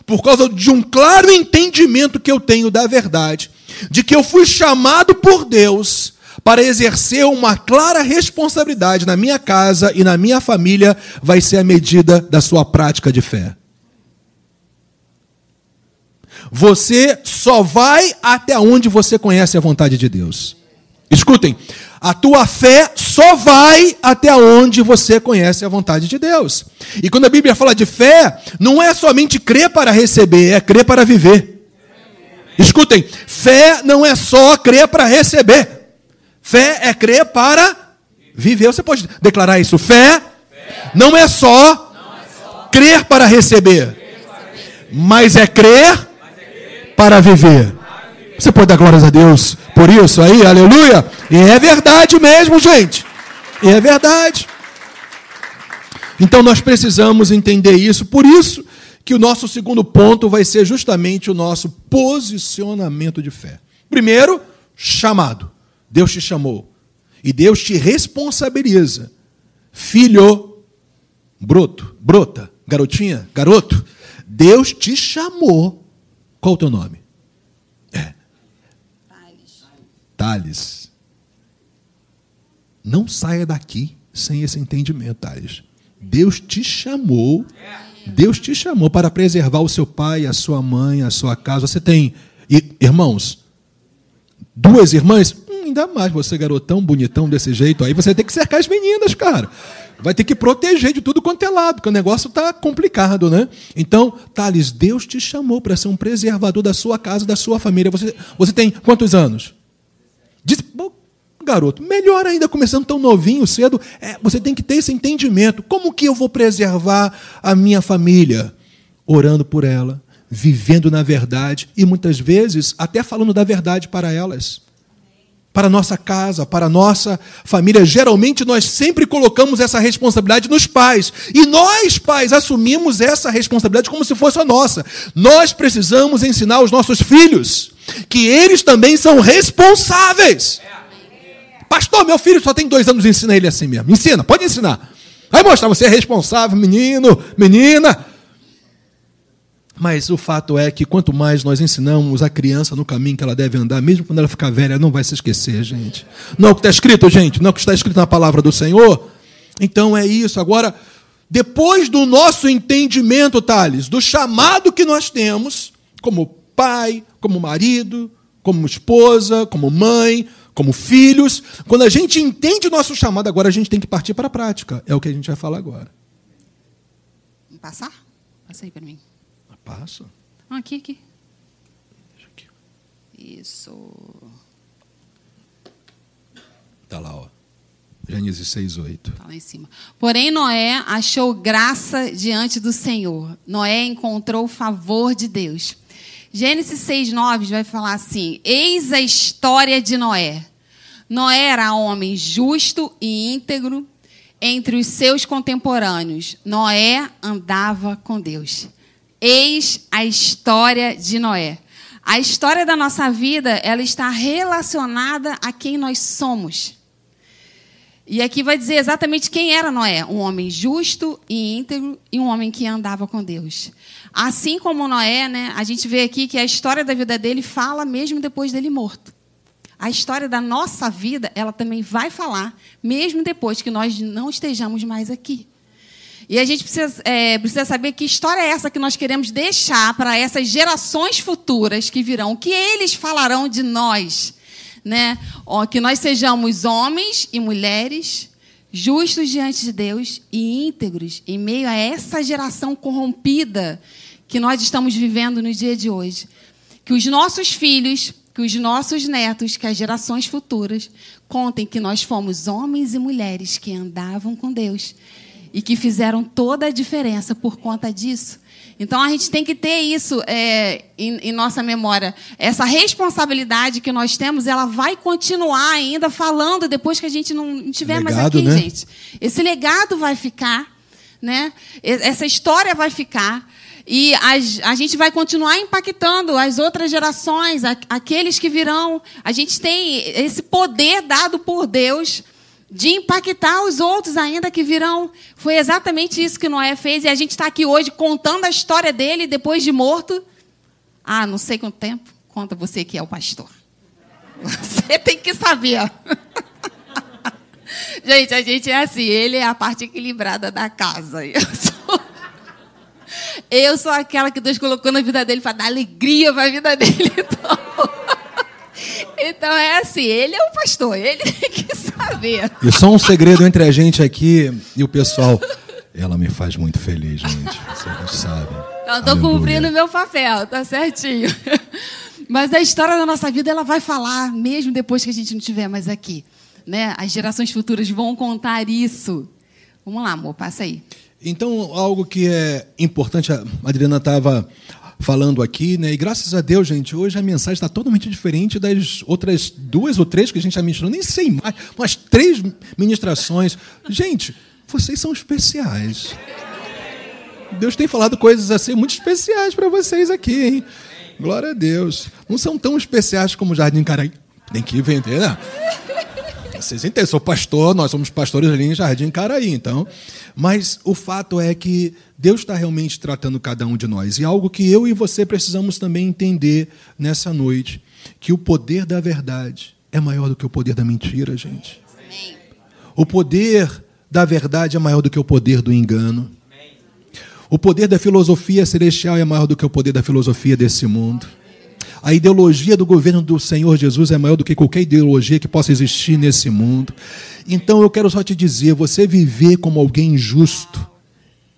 por causa de um claro entendimento que eu tenho da verdade, de que eu fui chamado por Deus para exercer uma clara responsabilidade na minha casa e na minha família, vai ser a medida da sua prática de fé. Você só vai até onde você conhece a vontade de Deus. Escutem, a tua fé só vai até onde você conhece a vontade de Deus. E quando a Bíblia fala de fé, não é somente crer para receber, é crer para viver. Escutem, fé não é só crer para receber. Fé é crer para viver. Você pode declarar isso. Fé, não é só crer para receber, mas é crer para viver. Você pode dar glórias a Deus por isso aí, aleluia? E é verdade mesmo, gente. E é verdade. Então nós precisamos entender isso. Por isso, que o nosso segundo ponto vai ser justamente o nosso posicionamento de fé. Primeiro, chamado. Deus te chamou. E Deus te responsabiliza. Filho, broto, brota, garotinha, garoto, Deus te chamou. Qual o teu nome? É. Thales. Não saia daqui sem esse entendimento, Thales. Deus te chamou, Deus te chamou para preservar o seu pai, a sua mãe, a sua casa. Você tem irmãos, duas irmãs, hum, ainda mais você garotão bonitão desse jeito aí, você tem que cercar as meninas, cara. Vai ter que proteger de tudo quanto é lado, porque o negócio está complicado, né? Então, Thales, Deus te chamou para ser um preservador da sua casa, da sua família. Você, você tem quantos anos? Diz, garoto, melhor ainda, começando tão novinho, cedo, é, você tem que ter esse entendimento. Como que eu vou preservar a minha família? Orando por ela, vivendo na verdade e muitas vezes até falando da verdade para elas. Para nossa casa, para nossa família. Geralmente nós sempre colocamos essa responsabilidade nos pais. E nós, pais, assumimos essa responsabilidade como se fosse a nossa. Nós precisamos ensinar os nossos filhos que eles também são responsáveis. Pastor, meu filho só tem dois anos, ensina ele assim mesmo. Ensina, pode ensinar. Vai mostrar, você é responsável, menino, menina. Mas o fato é que quanto mais nós ensinamos a criança no caminho que ela deve andar, mesmo quando ela ficar velha, ela não vai se esquecer, gente. Não é o que está escrito, gente, não é o que está escrito na palavra do Senhor. Então é isso. Agora, depois do nosso entendimento, Thales, do chamado que nós temos, como pai, como marido, como esposa, como mãe, como filhos. Quando a gente entende o nosso chamado, agora a gente tem que partir para a prática. É o que a gente vai falar agora. Passar? Passa aí para mim. Passa. Ah, aqui, aqui. Deixa aqui. Isso. Está lá, ó. Gênesis 6, 8. Está lá em cima. Porém, Noé achou graça diante do Senhor. Noé encontrou favor de Deus. Gênesis 6, 9 vai falar assim: Eis a história de Noé. Noé era homem justo e íntegro entre os seus contemporâneos. Noé andava com Deus. Eis a história de Noé. A história da nossa vida, ela está relacionada a quem nós somos. E aqui vai dizer exatamente quem era Noé: um homem justo e íntegro e um homem que andava com Deus. Assim como Noé, né, a gente vê aqui que a história da vida dele fala mesmo depois dele morto. A história da nossa vida, ela também vai falar, mesmo depois que nós não estejamos mais aqui. E a gente precisa, é, precisa saber que história é essa que nós queremos deixar para essas gerações futuras que virão, o que eles falarão de nós. Né? Que nós sejamos homens e mulheres justos diante de Deus e íntegros em meio a essa geração corrompida que nós estamos vivendo no dia de hoje. Que os nossos filhos, que os nossos netos, que as gerações futuras contem que nós fomos homens e mulheres que andavam com Deus e que fizeram toda a diferença por conta disso. Então a gente tem que ter isso é, em, em, nossa memória. Essa responsabilidade que nós temos, ela vai continuar ainda falando depois que a gente não estiver mais aqui, né? gente. Esse legado vai ficar, né? Essa história vai ficar. E a, a, gente vai continuar impactando as outras gerações, a, aqueles que virão. A gente tem esse poder dado por Deus de impactar os outros ainda que virão. Foi exatamente isso que Noé fez. E a gente está aqui hoje contando a história dele depois de morto. Ah, não sei quanto tempo. Conta você que é o pastor. Você tem que saber. gente, a gente é assim. Ele é a parte equilibrada da casa. Eu sou eu sou aquela que Deus colocou na vida dele para dar alegria para a vida dele. Então, então é assim, ele é o pastor, ele tem que saber. E só um segredo entre a gente aqui e o pessoal. Ela me faz muito feliz, gente. Vocês sabem. Não, estou cumprindo o meu papel, tá certinho. Mas a história da nossa vida ela vai falar, mesmo depois que a gente não estiver mais aqui. Né? As gerações futuras vão contar isso. Vamos lá, amor, passa aí. Então, algo que é importante, a Adriana estava falando aqui, né? E graças a Deus, gente, hoje a mensagem está totalmente diferente das outras duas ou três que a gente já ministrou, nem sei mais, umas três ministrações. Gente, vocês são especiais. Deus tem falado coisas assim muito especiais para vocês aqui, hein? Glória a Deus. Não são tão especiais como o Jardim Caraí. Tem que vender, né? Vocês entendem, sou pastor, nós somos pastores ali em Jardim Caraí, então. Mas o fato é que Deus está realmente tratando cada um de nós. E algo que eu e você precisamos também entender nessa noite: que o poder da verdade é maior do que o poder da mentira, gente. O poder da verdade é maior do que o poder do engano. O poder da filosofia celestial é maior do que o poder da filosofia desse mundo. A ideologia do governo do Senhor Jesus é maior do que qualquer ideologia que possa existir nesse mundo. Então eu quero só te dizer: você viver como alguém justo,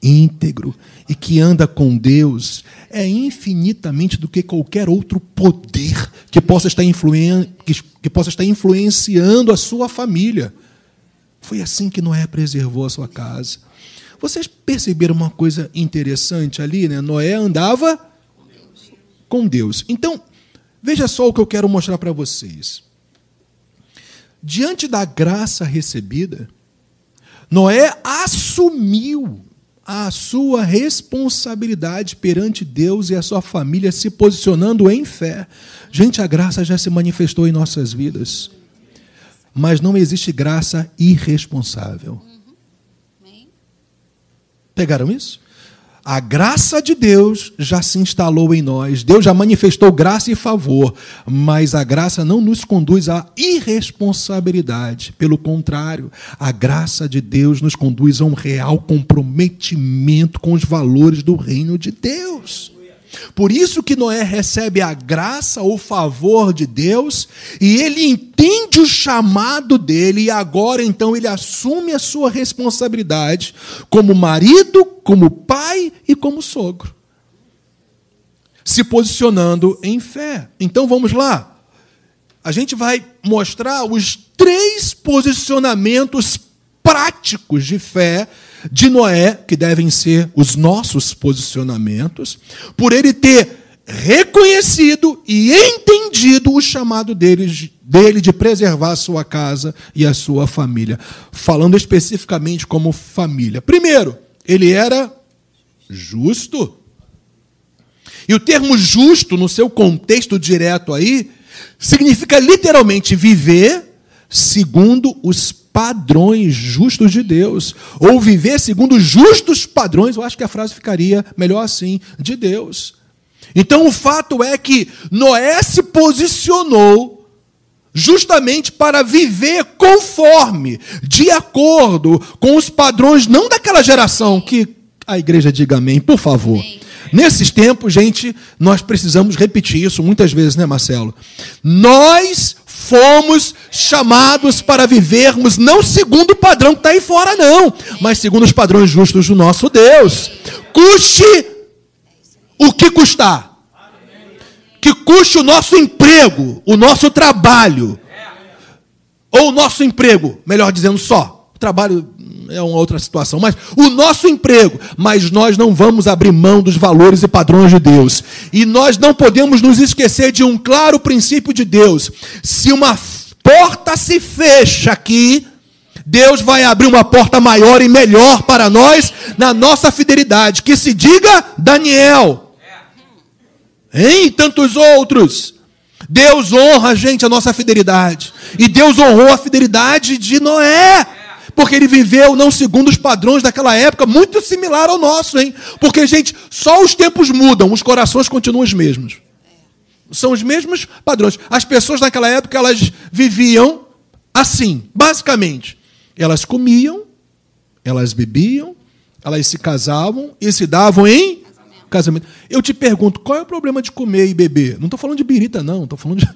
íntegro e que anda com Deus é infinitamente do que qualquer outro poder que possa estar, influen que, que possa estar influenciando a sua família. Foi assim que Noé preservou a sua casa. Vocês perceberam uma coisa interessante ali, né? Noé andava com Deus. Então, veja só o que eu quero mostrar para vocês. Diante da graça recebida, Noé assumiu a sua responsabilidade perante Deus e a sua família, se posicionando em fé. Gente, a graça já se manifestou em nossas vidas. Mas não existe graça irresponsável. Pegaram isso? A graça de Deus já se instalou em nós, Deus já manifestou graça e favor, mas a graça não nos conduz à irresponsabilidade. Pelo contrário, a graça de Deus nos conduz a um real comprometimento com os valores do reino de Deus. Por isso que Noé recebe a graça ou favor de Deus e ele entende o chamado dele e agora então ele assume a sua responsabilidade como marido, como pai e como sogro. Se posicionando em fé. Então vamos lá. A gente vai mostrar os três posicionamentos práticos de fé de Noé, que devem ser os nossos posicionamentos, por ele ter reconhecido e entendido o chamado dele, dele de preservar a sua casa e a sua família. Falando especificamente como família. Primeiro, ele era justo. E o termo justo, no seu contexto direto aí, significa literalmente viver segundo os padrões justos de Deus, ou viver segundo justos padrões, eu acho que a frase ficaria melhor assim, de Deus. Então o fato é que Noé se posicionou justamente para viver conforme, de acordo com os padrões, não daquela geração que a igreja diga amém, por favor. Amém. Nesses tempos, gente, nós precisamos repetir isso muitas vezes, né, Marcelo? Nós fomos chamados para vivermos não segundo o padrão que está aí fora, não, mas segundo os padrões justos do nosso Deus. Custe o que custar. Que custe o nosso emprego, o nosso trabalho. Ou o nosso emprego, melhor dizendo só. O trabalho é uma outra situação, mas o nosso emprego, mas nós não vamos abrir mão dos valores e padrões de Deus. E nós não podemos nos esquecer de um claro princípio de Deus. Se uma porta se fecha aqui, Deus vai abrir uma porta maior e melhor para nós na nossa fidelidade. Que se diga Daniel. Em tantos outros. Deus honra, gente, a nossa fidelidade. E Deus honrou a fidelidade de Noé porque ele viveu não segundo os padrões daquela época, muito similar ao nosso, hein? Porque, gente, só os tempos mudam, os corações continuam os mesmos. São os mesmos padrões. As pessoas naquela época, elas viviam assim, basicamente. Elas comiam, elas bebiam, elas se casavam e se davam em casamento. Eu te pergunto, qual é o problema de comer e beber? Não estou falando de birita, não. Estou falando de,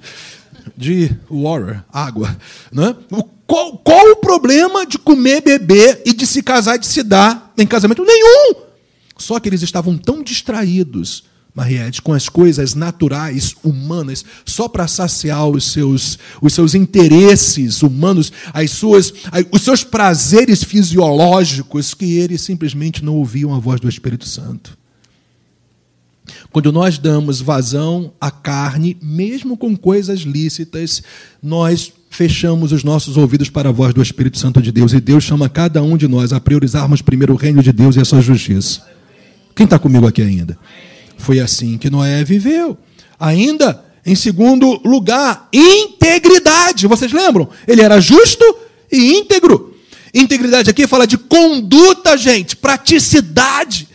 de water, água. Né? Qual, qual o problema de comer, beber e de se casar e de se dar em casamento? Nenhum! Só que eles estavam tão distraídos, Mariette, com as coisas naturais, humanas, só para saciar os seus, os seus interesses humanos, as suas, os seus prazeres fisiológicos, que eles simplesmente não ouviam a voz do Espírito Santo. Quando nós damos vazão à carne, mesmo com coisas lícitas, nós fechamos os nossos ouvidos para a voz do Espírito Santo de Deus. E Deus chama cada um de nós a priorizarmos primeiro o reino de Deus e a sua justiça. Quem está comigo aqui ainda? Foi assim que Noé viveu. Ainda, em segundo lugar, integridade. Vocês lembram? Ele era justo e íntegro. Integridade aqui fala de conduta, gente, praticidade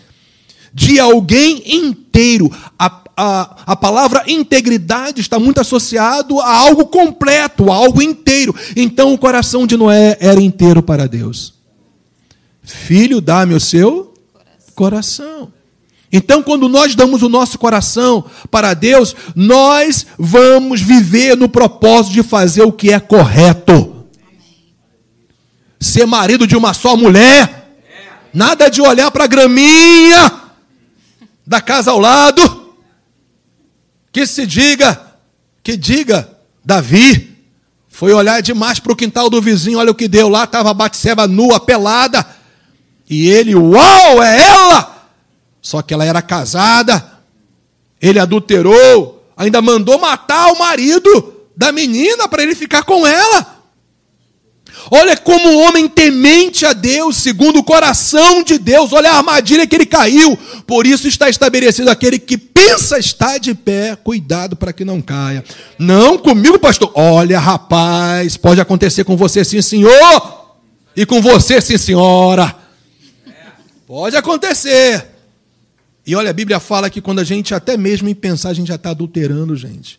de alguém inteiro. A, a, a palavra integridade está muito associado a algo completo, a algo inteiro. Então o coração de Noé era inteiro para Deus. Filho, dá-me o seu coração. Então, quando nós damos o nosso coração para Deus, nós vamos viver no propósito de fazer o que é correto. Ser marido de uma só mulher, nada de olhar para a graminha da casa ao lado. Que se diga, que diga, Davi foi olhar demais para o quintal do vizinho, olha o que deu lá, estava a Batseba nua, pelada. E ele, uau, é ela! Só que ela era casada, ele adulterou, ainda mandou matar o marido da menina para ele ficar com ela. Olha como o homem temente a Deus, segundo o coração de Deus, olha a armadilha que ele caiu. Por isso está estabelecido aquele que pensa estar de pé, cuidado para que não caia. Não comigo, pastor. Olha, rapaz, pode acontecer com você sim, senhor, e com você sim, senhora. Pode acontecer. E olha, a Bíblia fala que quando a gente, até mesmo em pensar, a gente já está adulterando, gente.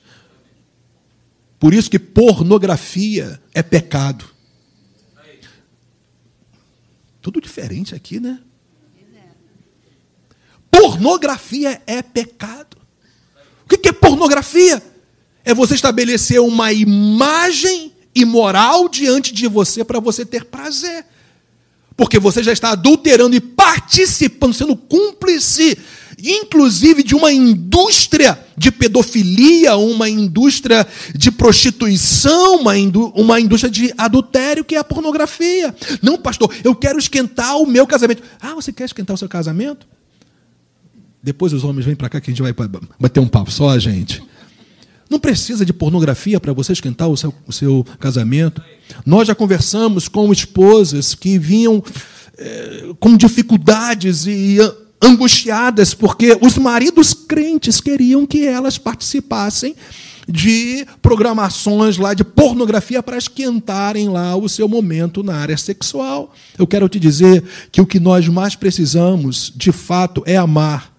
Por isso que pornografia é pecado. Tudo diferente aqui, né? Pornografia é pecado. O que é pornografia? É você estabelecer uma imagem imoral diante de você para você ter prazer. Porque você já está adulterando e participando, sendo cúmplice, inclusive de uma indústria de pedofilia, uma indústria de prostituição, uma, indú uma indústria de adultério, que é a pornografia. Não, pastor, eu quero esquentar o meu casamento. Ah, você quer esquentar o seu casamento? Depois os homens vêm para cá que a gente vai bater um papo só, gente. Não precisa de pornografia para você esquentar o seu, o seu, casamento. Nós já conversamos com esposas que vinham é, com dificuldades e angustiadas porque os maridos crentes queriam que elas participassem de programações lá de pornografia para esquentarem lá o seu momento na área sexual. Eu quero te dizer que o que nós mais precisamos, de fato, é amar.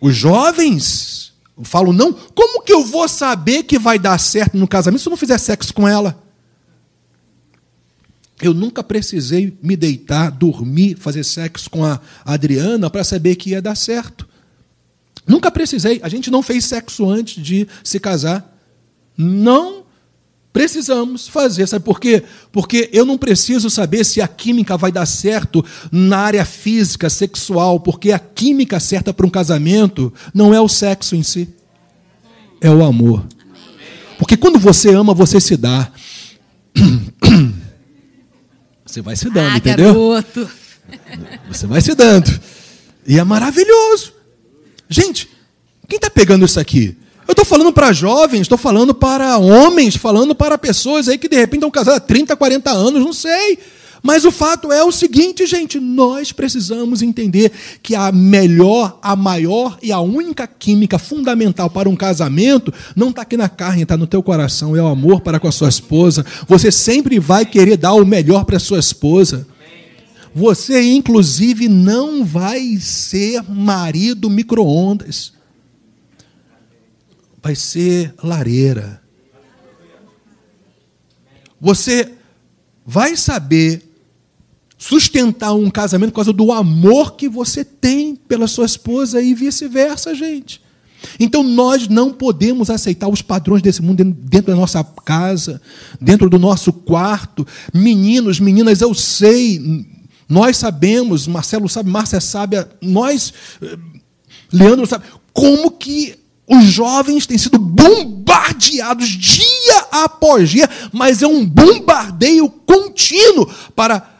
Os jovens falo, não, como que eu vou saber que vai dar certo no casamento se eu não fizer sexo com ela? Eu nunca precisei me deitar, dormir, fazer sexo com a Adriana para saber que ia dar certo. Nunca precisei. A gente não fez sexo antes de se casar. Não Precisamos fazer, sabe por quê? Porque eu não preciso saber se a química vai dar certo na área física, sexual, porque a química certa para um casamento não é o sexo em si, é o amor. Porque quando você ama, você se dá. Você vai se dando, ah, entendeu? Garoto. Você vai se dando. E é maravilhoso. Gente, quem está pegando isso aqui? Eu estou falando para jovens, estou falando para homens, falando para pessoas aí que de repente estão casadas há 30, 40 anos, não sei. Mas o fato é o seguinte, gente, nós precisamos entender que a melhor, a maior e a única química fundamental para um casamento não está aqui na carne, está no teu coração, é o amor para com a sua esposa. Você sempre vai querer dar o melhor para a sua esposa. Você, inclusive, não vai ser marido micro-ondas vai ser lareira. Você vai saber sustentar um casamento por causa do amor que você tem pela sua esposa e vice-versa, gente. Então nós não podemos aceitar os padrões desse mundo dentro da nossa casa, dentro do nosso quarto. Meninos, meninas, eu sei, nós sabemos, Marcelo sabe, Márcia sabe, nós, eh, Leandro sabe, como que os jovens têm sido bombardeados dia após dia, mas é um bombardeio contínuo para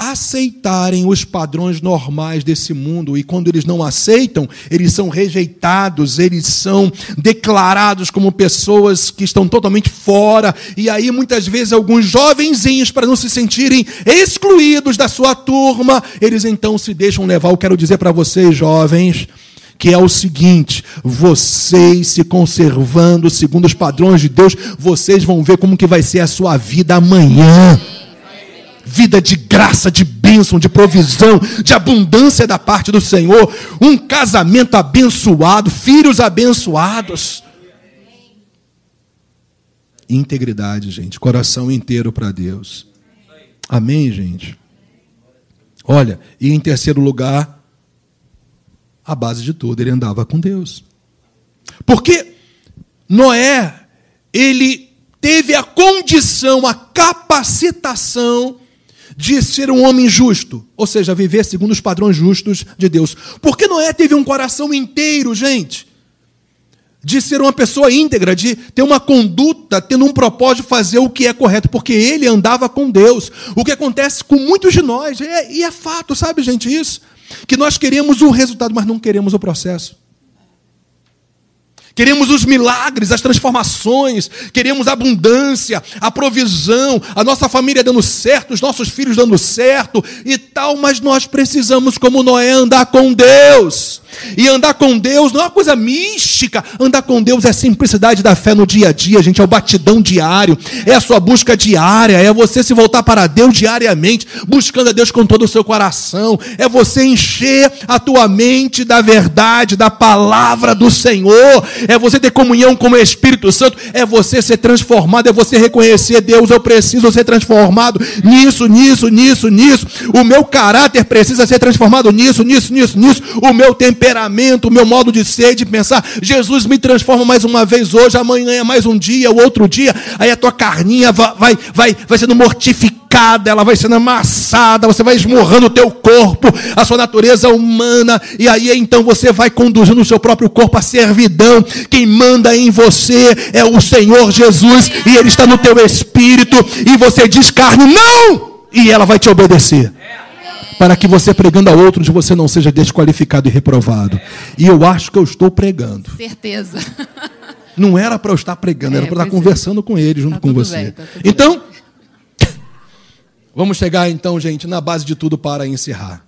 aceitarem os padrões normais desse mundo. E quando eles não aceitam, eles são rejeitados, eles são declarados como pessoas que estão totalmente fora. E aí, muitas vezes, alguns jovenzinhos, para não se sentirem excluídos da sua turma, eles então se deixam levar. Eu quero dizer para vocês, jovens que é o seguinte: vocês se conservando segundo os padrões de Deus, vocês vão ver como que vai ser a sua vida amanhã. Vida de graça, de bênção, de provisão, de abundância da parte do Senhor. Um casamento abençoado, filhos abençoados. Integridade, gente. Coração inteiro para Deus. Amém, gente? Olha, e em terceiro lugar, a base de tudo, ele andava com Deus. Porque Noé, ele teve a condição, a capacitação de ser um homem justo, ou seja, viver segundo os padrões justos de Deus. Porque Noé teve um coração inteiro, gente, de ser uma pessoa íntegra, de ter uma conduta, tendo um propósito de fazer o que é correto, porque ele andava com Deus. O que acontece com muitos de nós, é, e é fato, sabe, gente, isso? Que nós queremos o resultado, mas não queremos o processo. Queremos os milagres, as transformações, queremos a abundância, a provisão, a nossa família dando certo, os nossos filhos dando certo e tal, mas nós precisamos, como Noé, andar com Deus. E andar com Deus não é uma coisa mística. Andar com Deus é a simplicidade da fé no dia a dia, gente. É o batidão diário, é a sua busca diária, é você se voltar para Deus diariamente, buscando a Deus com todo o seu coração. É você encher a tua mente da verdade, da palavra do Senhor. É você ter comunhão com o Espírito Santo. É você ser transformado, é você reconhecer Deus. Eu preciso ser transformado nisso, nisso, nisso, nisso. O meu caráter precisa ser transformado nisso, nisso, nisso, nisso. O meu temperamento temperamento, o meu modo de ser, de pensar. Jesus me transforma mais uma vez hoje, amanhã é mais um dia, o outro dia, aí a tua carninha vai, vai, vai, sendo mortificada, ela vai sendo amassada, você vai esmorrando o teu corpo, a sua natureza humana, e aí então você vai conduzindo o seu próprio corpo à servidão. Quem manda em você é o Senhor Jesus, e Ele está no teu espírito, e você diz carne, não! E ela vai te obedecer para que você pregando a outros você não seja desqualificado e reprovado. E eu acho que eu estou pregando. Certeza. Não era para eu estar pregando, era é, para estar é. conversando é. com ele junto tá com você. Bem, tá então, bem. vamos chegar então, gente, na base de tudo para encerrar.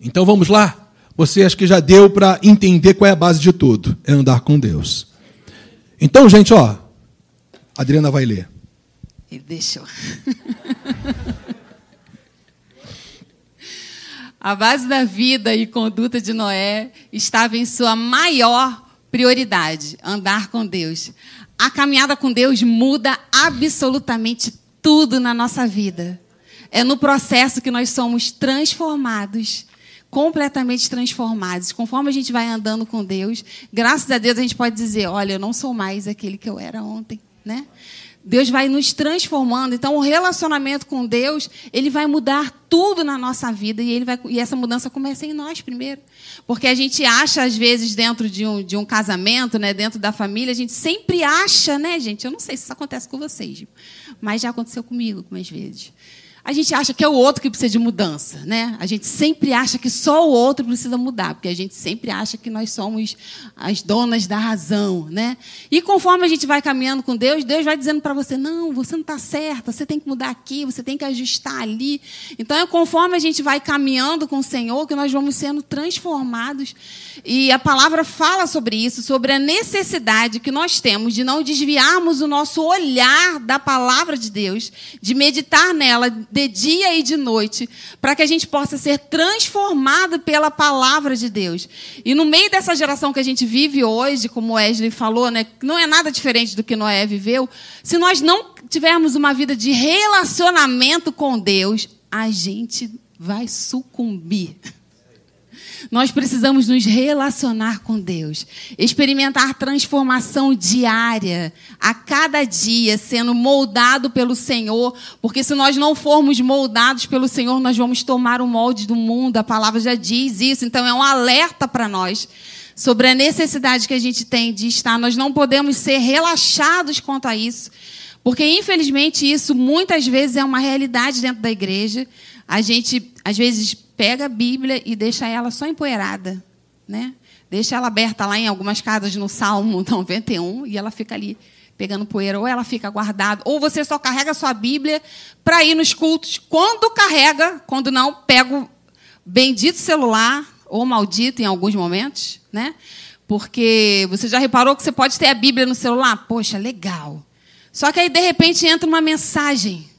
Então vamos lá. Você acha que já deu para entender qual é a base de tudo? É andar com Deus. Então, gente, ó, a Adriana vai ler. Ele deixou. A base da vida e conduta de Noé estava em sua maior prioridade: andar com Deus. A caminhada com Deus muda absolutamente tudo na nossa vida. É no processo que nós somos transformados, completamente transformados. Conforme a gente vai andando com Deus, graças a Deus a gente pode dizer: olha, eu não sou mais aquele que eu era ontem, né? Deus vai nos transformando. Então, o relacionamento com Deus, ele vai mudar tudo na nossa vida e, ele vai, e essa mudança começa em nós primeiro. Porque a gente acha, às vezes, dentro de um, de um casamento, né, dentro da família, a gente sempre acha, né, gente? Eu não sei se isso acontece com vocês, mas já aconteceu comigo algumas vezes a gente acha que é o outro que precisa de mudança, né? A gente sempre acha que só o outro precisa mudar, porque a gente sempre acha que nós somos as donas da razão, né? E conforme a gente vai caminhando com Deus, Deus vai dizendo para você: não, você não está certa, você tem que mudar aqui, você tem que ajustar ali. Então é conforme a gente vai caminhando com o Senhor que nós vamos sendo transformados. E a palavra fala sobre isso, sobre a necessidade que nós temos de não desviarmos o nosso olhar da palavra de Deus, de meditar nela de dia e de noite, para que a gente possa ser transformado pela palavra de Deus. E no meio dessa geração que a gente vive hoje, como Wesley falou, né, não é nada diferente do que Noé viveu, se nós não tivermos uma vida de relacionamento com Deus, a gente vai sucumbir. Nós precisamos nos relacionar com Deus, experimentar transformação diária, a cada dia, sendo moldado pelo Senhor, porque se nós não formos moldados pelo Senhor, nós vamos tomar o molde do mundo, a palavra já diz isso, então é um alerta para nós sobre a necessidade que a gente tem de estar. Nós não podemos ser relaxados quanto a isso, porque infelizmente isso muitas vezes é uma realidade dentro da igreja. A gente, às vezes, pega a Bíblia e deixa ela só empoeirada, né? Deixa ela aberta lá em algumas casas no Salmo 91 e ela fica ali pegando poeira, ou ela fica guardada, ou você só carrega a sua Bíblia para ir nos cultos. Quando carrega, quando não, pega o bendito celular, ou maldito em alguns momentos, né? Porque você já reparou que você pode ter a Bíblia no celular? Poxa, legal. Só que aí, de repente, entra uma mensagem.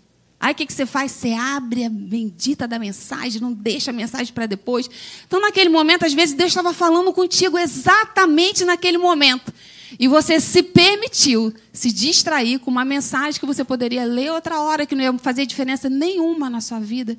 Aí o que, que você faz? Você abre a bendita da mensagem, não deixa a mensagem para depois. Então, naquele momento, às vezes, Deus estava falando contigo exatamente naquele momento. E você se permitiu se distrair com uma mensagem que você poderia ler outra hora, que não ia fazer diferença nenhuma na sua vida.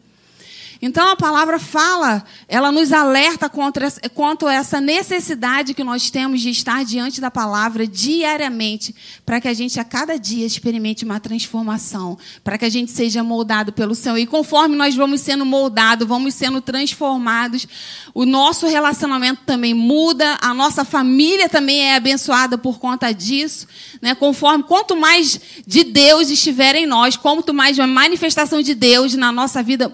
Então a palavra fala, ela nos alerta contra, quanto a essa necessidade que nós temos de estar diante da palavra diariamente, para que a gente a cada dia experimente uma transformação, para que a gente seja moldado pelo Senhor. E conforme nós vamos sendo moldados, vamos sendo transformados, o nosso relacionamento também muda, a nossa família também é abençoada por conta disso. Né? Conforme, quanto mais de Deus estiver em nós, quanto mais uma manifestação de Deus na nossa vida,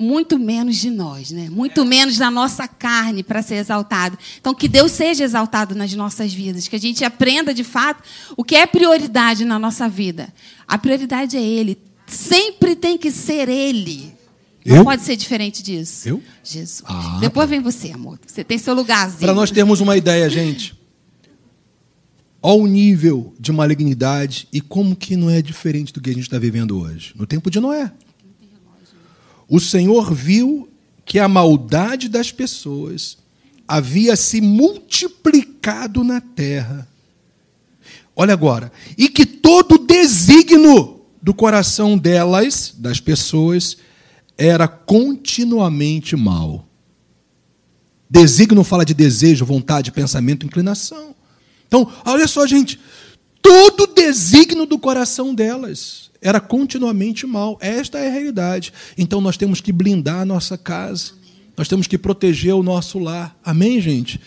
muito menos de nós, né? Muito menos da nossa carne para ser exaltado. Então, que Deus seja exaltado nas nossas vidas, que a gente aprenda de fato o que é prioridade na nossa vida. A prioridade é Ele. Sempre tem que ser Ele. Não Eu? pode ser diferente disso. Eu? Jesus. Ah, Depois vem você, amor. Você tem seu lugarzinho. Para nós termos uma ideia, gente. Olha o nível de malignidade e como que não é diferente do que a gente está vivendo hoje. No tempo de Noé. O Senhor viu que a maldade das pessoas havia se multiplicado na terra. Olha agora. E que todo desígnio do coração delas, das pessoas, era continuamente mal. Desígnio fala de desejo, vontade, pensamento, inclinação. Então, olha só, gente. Todo desígnio do coração delas era continuamente mal. Esta é a realidade. Então nós temos que blindar a nossa casa. Nós temos que proteger o nosso lar. Amém, gente?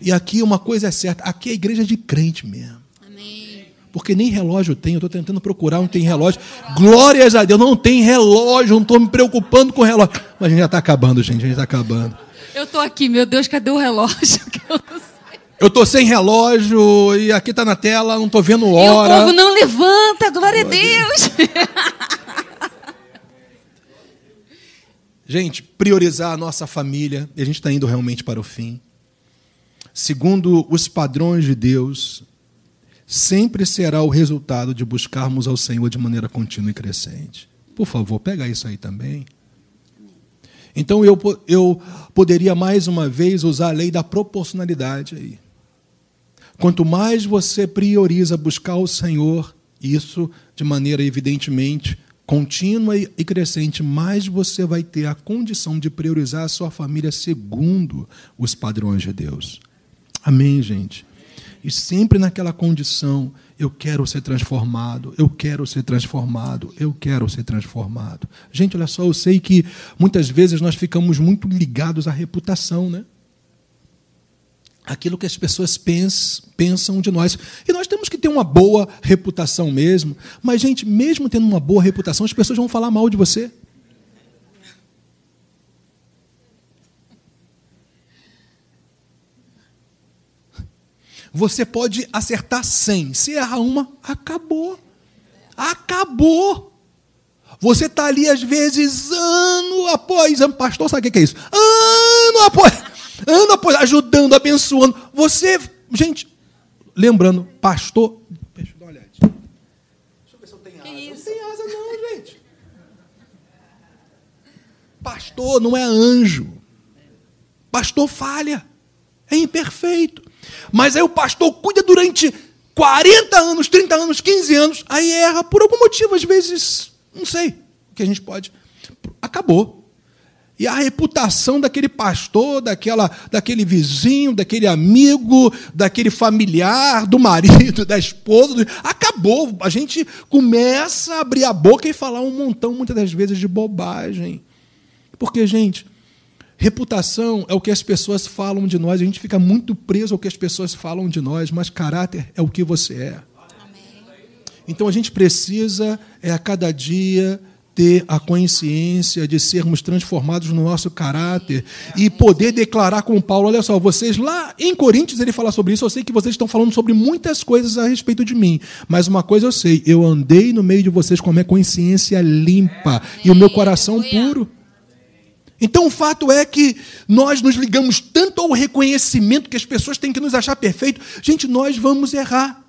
E aqui uma coisa é certa: aqui é a igreja de crente mesmo. Amém. Porque nem relógio tem, eu estou tentando procurar, não tem relógio. Glórias a Deus, não tem relógio, não estou me preocupando com relógio. Mas a gente já está acabando, gente, a gente está acabando. Eu estou aqui, meu Deus, cadê o relógio? Que eu não sei. Eu estou sem relógio e aqui está na tela, não estou vendo E o hora. povo não levanta, glória a Deus. Gente, priorizar a nossa família, e a gente está indo realmente para o fim. Segundo os padrões de Deus, sempre será o resultado de buscarmos ao Senhor de maneira contínua e crescente. Por favor, pega isso aí também. Então eu, eu poderia mais uma vez usar a lei da proporcionalidade aí. Quanto mais você prioriza buscar o Senhor, isso de maneira evidentemente contínua e crescente, mais você vai ter a condição de priorizar a sua família segundo os padrões de Deus. Amém, gente? E sempre naquela condição, eu quero ser transformado, eu quero ser transformado, eu quero ser transformado. Gente, olha só, eu sei que muitas vezes nós ficamos muito ligados à reputação, né? Aquilo que as pessoas pens- pensam de nós. E nós temos que ter uma boa reputação mesmo. Mas, gente, mesmo tendo uma boa reputação, as pessoas vão falar mal de você. Você pode acertar 100. Se errar uma, acabou. Acabou. Você está ali, às vezes, ano após ano. Pastor, sabe o que é isso? Ano após ano após ajudando, abençoando. Você, gente, lembrando, pastor. Deixa eu dar uma olhadinha. Deixa eu ver se eu tenho asa. Não tem asa, não, gente. Pastor não é anjo. Pastor falha. É imperfeito. Mas aí o pastor cuida durante 40 anos, 30 anos, 15 anos, aí erra por algum motivo, às vezes, não sei, o que a gente pode. Acabou. E a reputação daquele pastor, daquela, daquele vizinho, daquele amigo, daquele familiar, do marido, da esposa, do- acabou. A gente começa a abrir a boca e falar um montão, muitas das vezes, de bobagem. Porque, gente, reputação é o que as pessoas falam de nós, a gente fica muito preso ao que as pessoas falam de nós, mas caráter é o que você é. Então a gente precisa, é, a cada dia, ter a consciência de sermos transformados no nosso caráter e poder declarar como Paulo, olha só, vocês lá em Coríntios ele fala sobre isso, eu sei que vocês estão falando sobre muitas coisas a respeito de mim, mas uma coisa eu sei, eu andei no meio de vocês com a minha consciência limpa e o meu coração puro. Então o fato é que nós nos ligamos tanto ao reconhecimento que as pessoas têm que nos achar perfeito. Gente, nós vamos errar.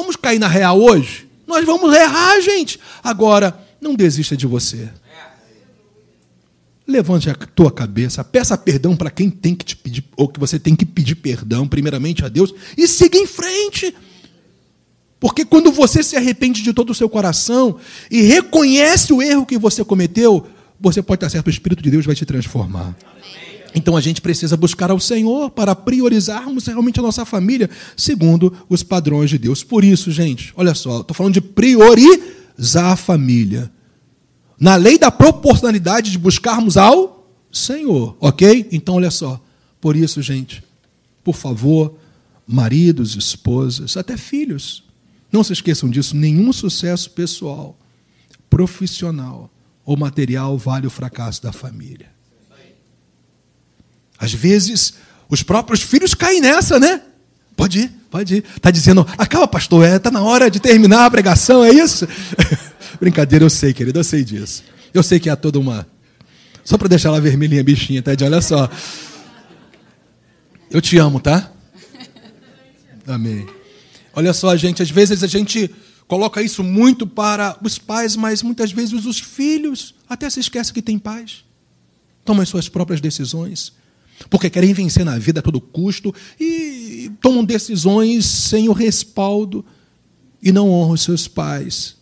Vamos cair na real hoje? Nós vamos errar, gente. Agora, não desista de você. Levante a tua cabeça, peça perdão para quem tem que te pedir, ou que você tem que pedir perdão, primeiramente a Deus, e siga em frente. Porque quando você se arrepende de todo o seu coração e reconhece o erro que você cometeu, você pode estar certo, o Espírito de Deus vai te transformar. Então a gente precisa buscar ao Senhor para priorizarmos realmente a nossa família segundo os padrões de Deus. Por isso, gente, olha só, estou falando de priorizar a família. Na lei da proporcionalidade de buscarmos ao Senhor, ok? Então, olha só. Por isso, gente, por favor, maridos, esposas, até filhos, não se esqueçam disso. Nenhum sucesso pessoal, profissional ou material vale o fracasso da família. Às vezes, os próprios filhos caem nessa, né? Pode ir, pode ir. Está dizendo, acaba, pastor, está é, tá na hora de terminar a pregação, é isso? Brincadeira, eu sei, querido, eu sei disso. Eu sei que há toda uma. Só para deixar ela vermelhinha, bichinha, Ted, olha só. Eu te amo, tá? Amém. Olha só, gente, às vezes a gente coloca isso muito para os pais, mas muitas vezes os filhos até se esquecem que têm pais. Tomam as suas próprias decisões, porque querem vencer na vida a todo custo e tomam decisões sem o respaldo e não honram seus pais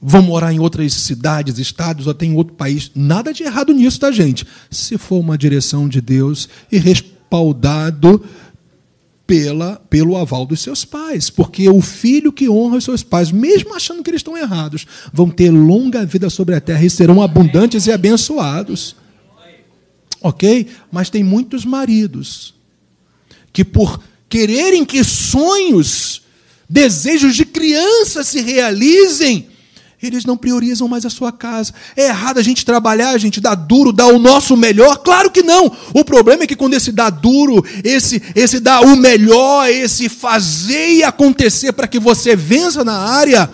vão morar em outras cidades, estados ou até em outro país. Nada de errado nisso, tá, gente? Se for uma direção de Deus e respaldado pela, pelo aval dos seus pais. Porque o filho que honra os seus pais, mesmo achando que eles estão errados, vão ter longa vida sobre a terra e serão abundantes e abençoados. Ok? Mas tem muitos maridos que, por quererem que sonhos, desejos de criança se realizem, eles não priorizam mais a sua casa. É errado a gente trabalhar, a gente dar duro, dar o nosso melhor? Claro que não. O problema é que quando esse dar duro, esse, esse dar o melhor, esse fazer e acontecer para que você vença na área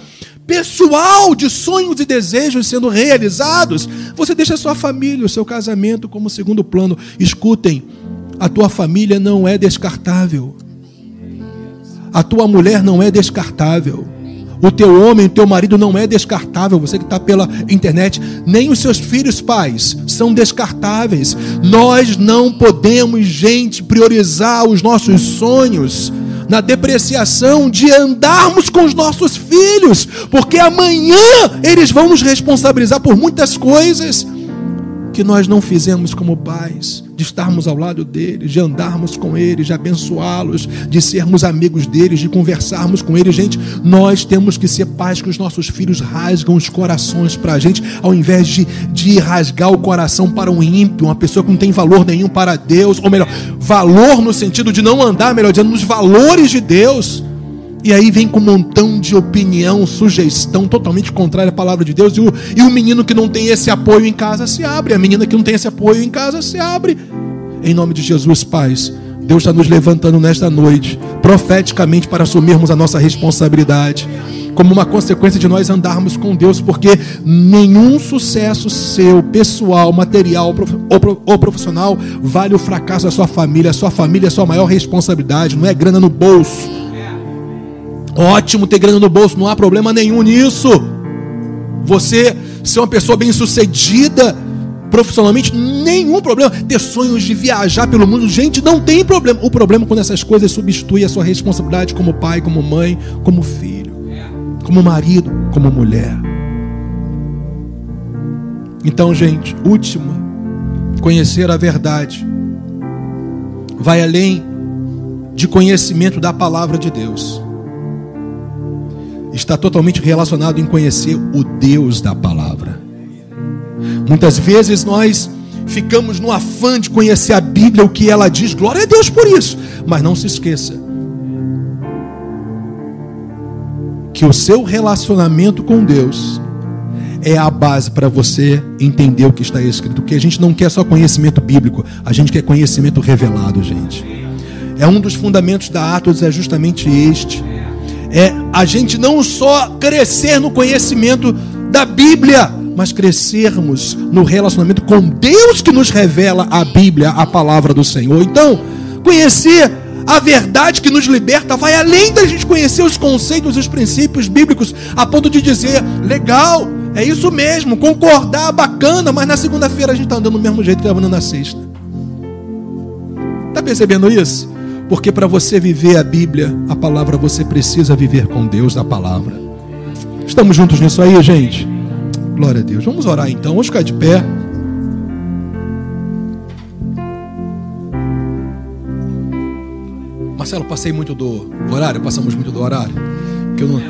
pessoal de sonhos e desejos sendo realizados, você deixa sua família, o seu casamento como segundo plano. Escutem, a tua família não é descartável. A tua mulher não é descartável. O teu homem, o teu marido não é descartável, você que está pela internet, nem os seus filhos, pais, são descartáveis. Nós não podemos, gente, priorizar os nossos sonhos na depreciação de andarmos com os nossos filhos, porque amanhã eles vão nos responsabilizar por muitas coisas que nós não fizemos como pais, de estarmos ao lado deles, de andarmos com eles, de abençoá-los, de sermos amigos deles, de conversarmos com eles. Gente, nós temos que ser pais que os nossos filhos rasgam os corações para a gente, ao invés de, de rasgar o coração para um ímpio, uma pessoa que não tem valor nenhum para Deus, ou melhor, valor no sentido de não andar, melhor dizendo, nos valores de Deus. E aí vem com um montão de opinião, sugestão totalmente contrária à palavra de Deus. E o, e o menino que não tem esse apoio em casa se abre. A menina que não tem esse apoio em casa se abre. Em nome de Jesus, pais, Deus está nos levantando nesta noite, profeticamente, para assumirmos a nossa responsabilidade. Como uma consequência de nós andarmos com Deus, porque nenhum sucesso seu, pessoal, material ou profissional, vale o fracasso da sua família. A sua família é a sua maior responsabilidade, não é grana no bolso Ótimo ter grana no bolso, não há problema nenhum nisso. Você ser uma pessoa bem-sucedida profissionalmente, nenhum problema. Ter sonhos de viajar pelo mundo, gente, não tem problema. O problema é quando essas coisas substituem a sua responsabilidade como pai, como mãe, como filho, como marido, como mulher. Então, gente, última, conhecer a verdade vai além de conhecimento da palavra de Deus está totalmente relacionado em conhecer o Deus da palavra. Muitas vezes nós ficamos no afã de conhecer a Bíblia, o que ela diz, glória a Deus por isso, mas não se esqueça que o seu relacionamento com Deus é a base para você entender o que está escrito, porque a gente não quer só conhecimento bíblico, a gente quer conhecimento revelado, gente. É um dos fundamentos da Atos é justamente este é a gente não só crescer no conhecimento da Bíblia, mas crescermos no relacionamento com Deus que nos revela a Bíblia, a palavra do Senhor. Então, conhecer a verdade que nos liberta vai além da gente conhecer os conceitos, os princípios bíblicos, a ponto de dizer, legal, é isso mesmo, concordar, bacana, mas na segunda-feira a gente está andando do mesmo jeito que estava andando na sexta. Está percebendo isso? Porque para você viver a Bíblia, a palavra, você precisa viver com Deus da palavra. Estamos juntos nisso aí, gente? Glória a Deus. Vamos orar então, vamos ficar de pé. Marcelo, passei muito do horário, passamos muito do horário. Que eu não...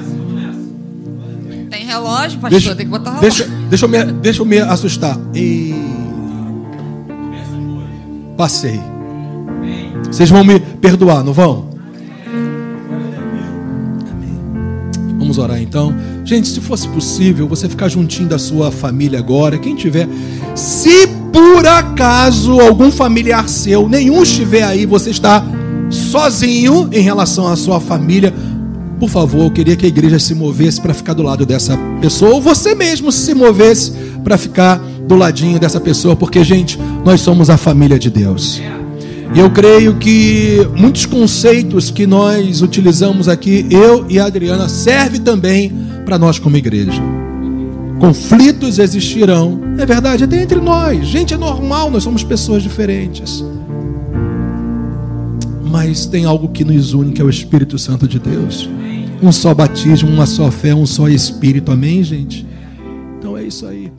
Tem relógio, pastor, Deixa, tem que botar deixa, relógio. deixa, eu me, deixa eu me assustar. E... Passei. Vocês vão me perdoar, não vão? Amém. Vamos orar então. Gente, se fosse possível, você ficar juntinho da sua família agora, quem tiver. Se por acaso algum familiar seu, nenhum estiver aí, você está sozinho em relação à sua família, por favor, eu queria que a igreja se movesse para ficar do lado dessa pessoa, ou você mesmo se movesse para ficar do ladinho dessa pessoa, porque, gente, nós somos a família de Deus. E eu creio que muitos conceitos que nós utilizamos aqui, eu e a Adriana, serve também para nós como igreja. Conflitos existirão, é verdade, até entre nós. Gente, é normal, nós somos pessoas diferentes. Mas tem algo que nos une, que é o Espírito Santo de Deus. Um só batismo, uma só fé, um só Espírito. Amém, gente? Então é isso aí.